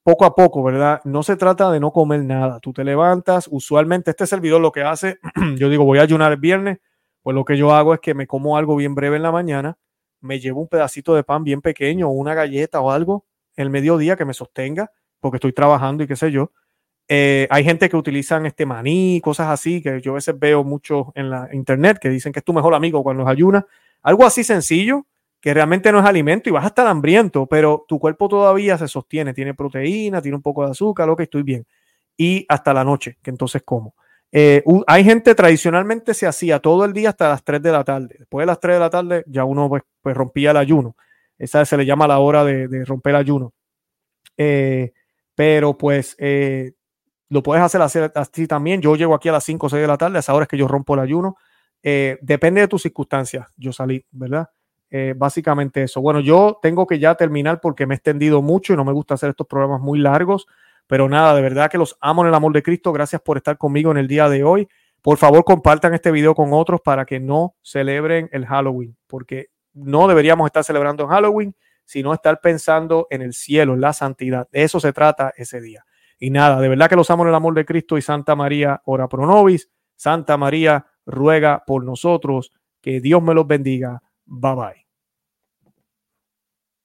poco a poco, ¿verdad? No se trata de no comer nada. Tú te levantas, usualmente este servidor lo que hace, yo digo voy a ayunar el viernes, pues lo que yo hago es que me como algo bien breve en la mañana, me llevo un pedacito de pan bien pequeño, una galleta o algo el mediodía que me sostenga, porque estoy trabajando y qué sé yo eh, hay gente que utilizan este maní, cosas así, que yo a veces veo mucho en la internet, que dicen que es tu mejor amigo cuando ayunas. Algo así sencillo, que realmente no es alimento y vas a estar hambriento, pero tu cuerpo todavía se sostiene, tiene proteína, tiene un poco de azúcar, lo que estoy bien. Y hasta la noche, que entonces como. Eh, hay gente tradicionalmente se hacía todo el día hasta las 3 de la tarde. Después de las 3 de la tarde ya uno pues, pues rompía el ayuno. Esa se le llama la hora de, romper el ayuno. Eh, pero pues lo puedes hacer así, también. Yo llego aquí a las 5 o 6 de la tarde, a esa hora es que yo rompo el ayuno. Eh, depende de tus circunstancias. Yo salí, ¿verdad? Eh, básicamente eso. Bueno, yo tengo que ya terminar porque me he extendido mucho y no me gusta hacer estos programas muy largos. Pero nada, de verdad que los amo en el amor de Cristo. Gracias por estar conmigo en el día de hoy. Por favor, compartan este video con otros para que no celebren el Halloween, porque no deberíamos estar celebrando en Halloween, sino estar pensando en el cielo, en la santidad. De eso se trata ese día. Y nada, de verdad que los amo en el amor de Cristo y Santa María, ora pro nobis. Santa María, ruega por nosotros. Que Dios me los bendiga. Bye bye.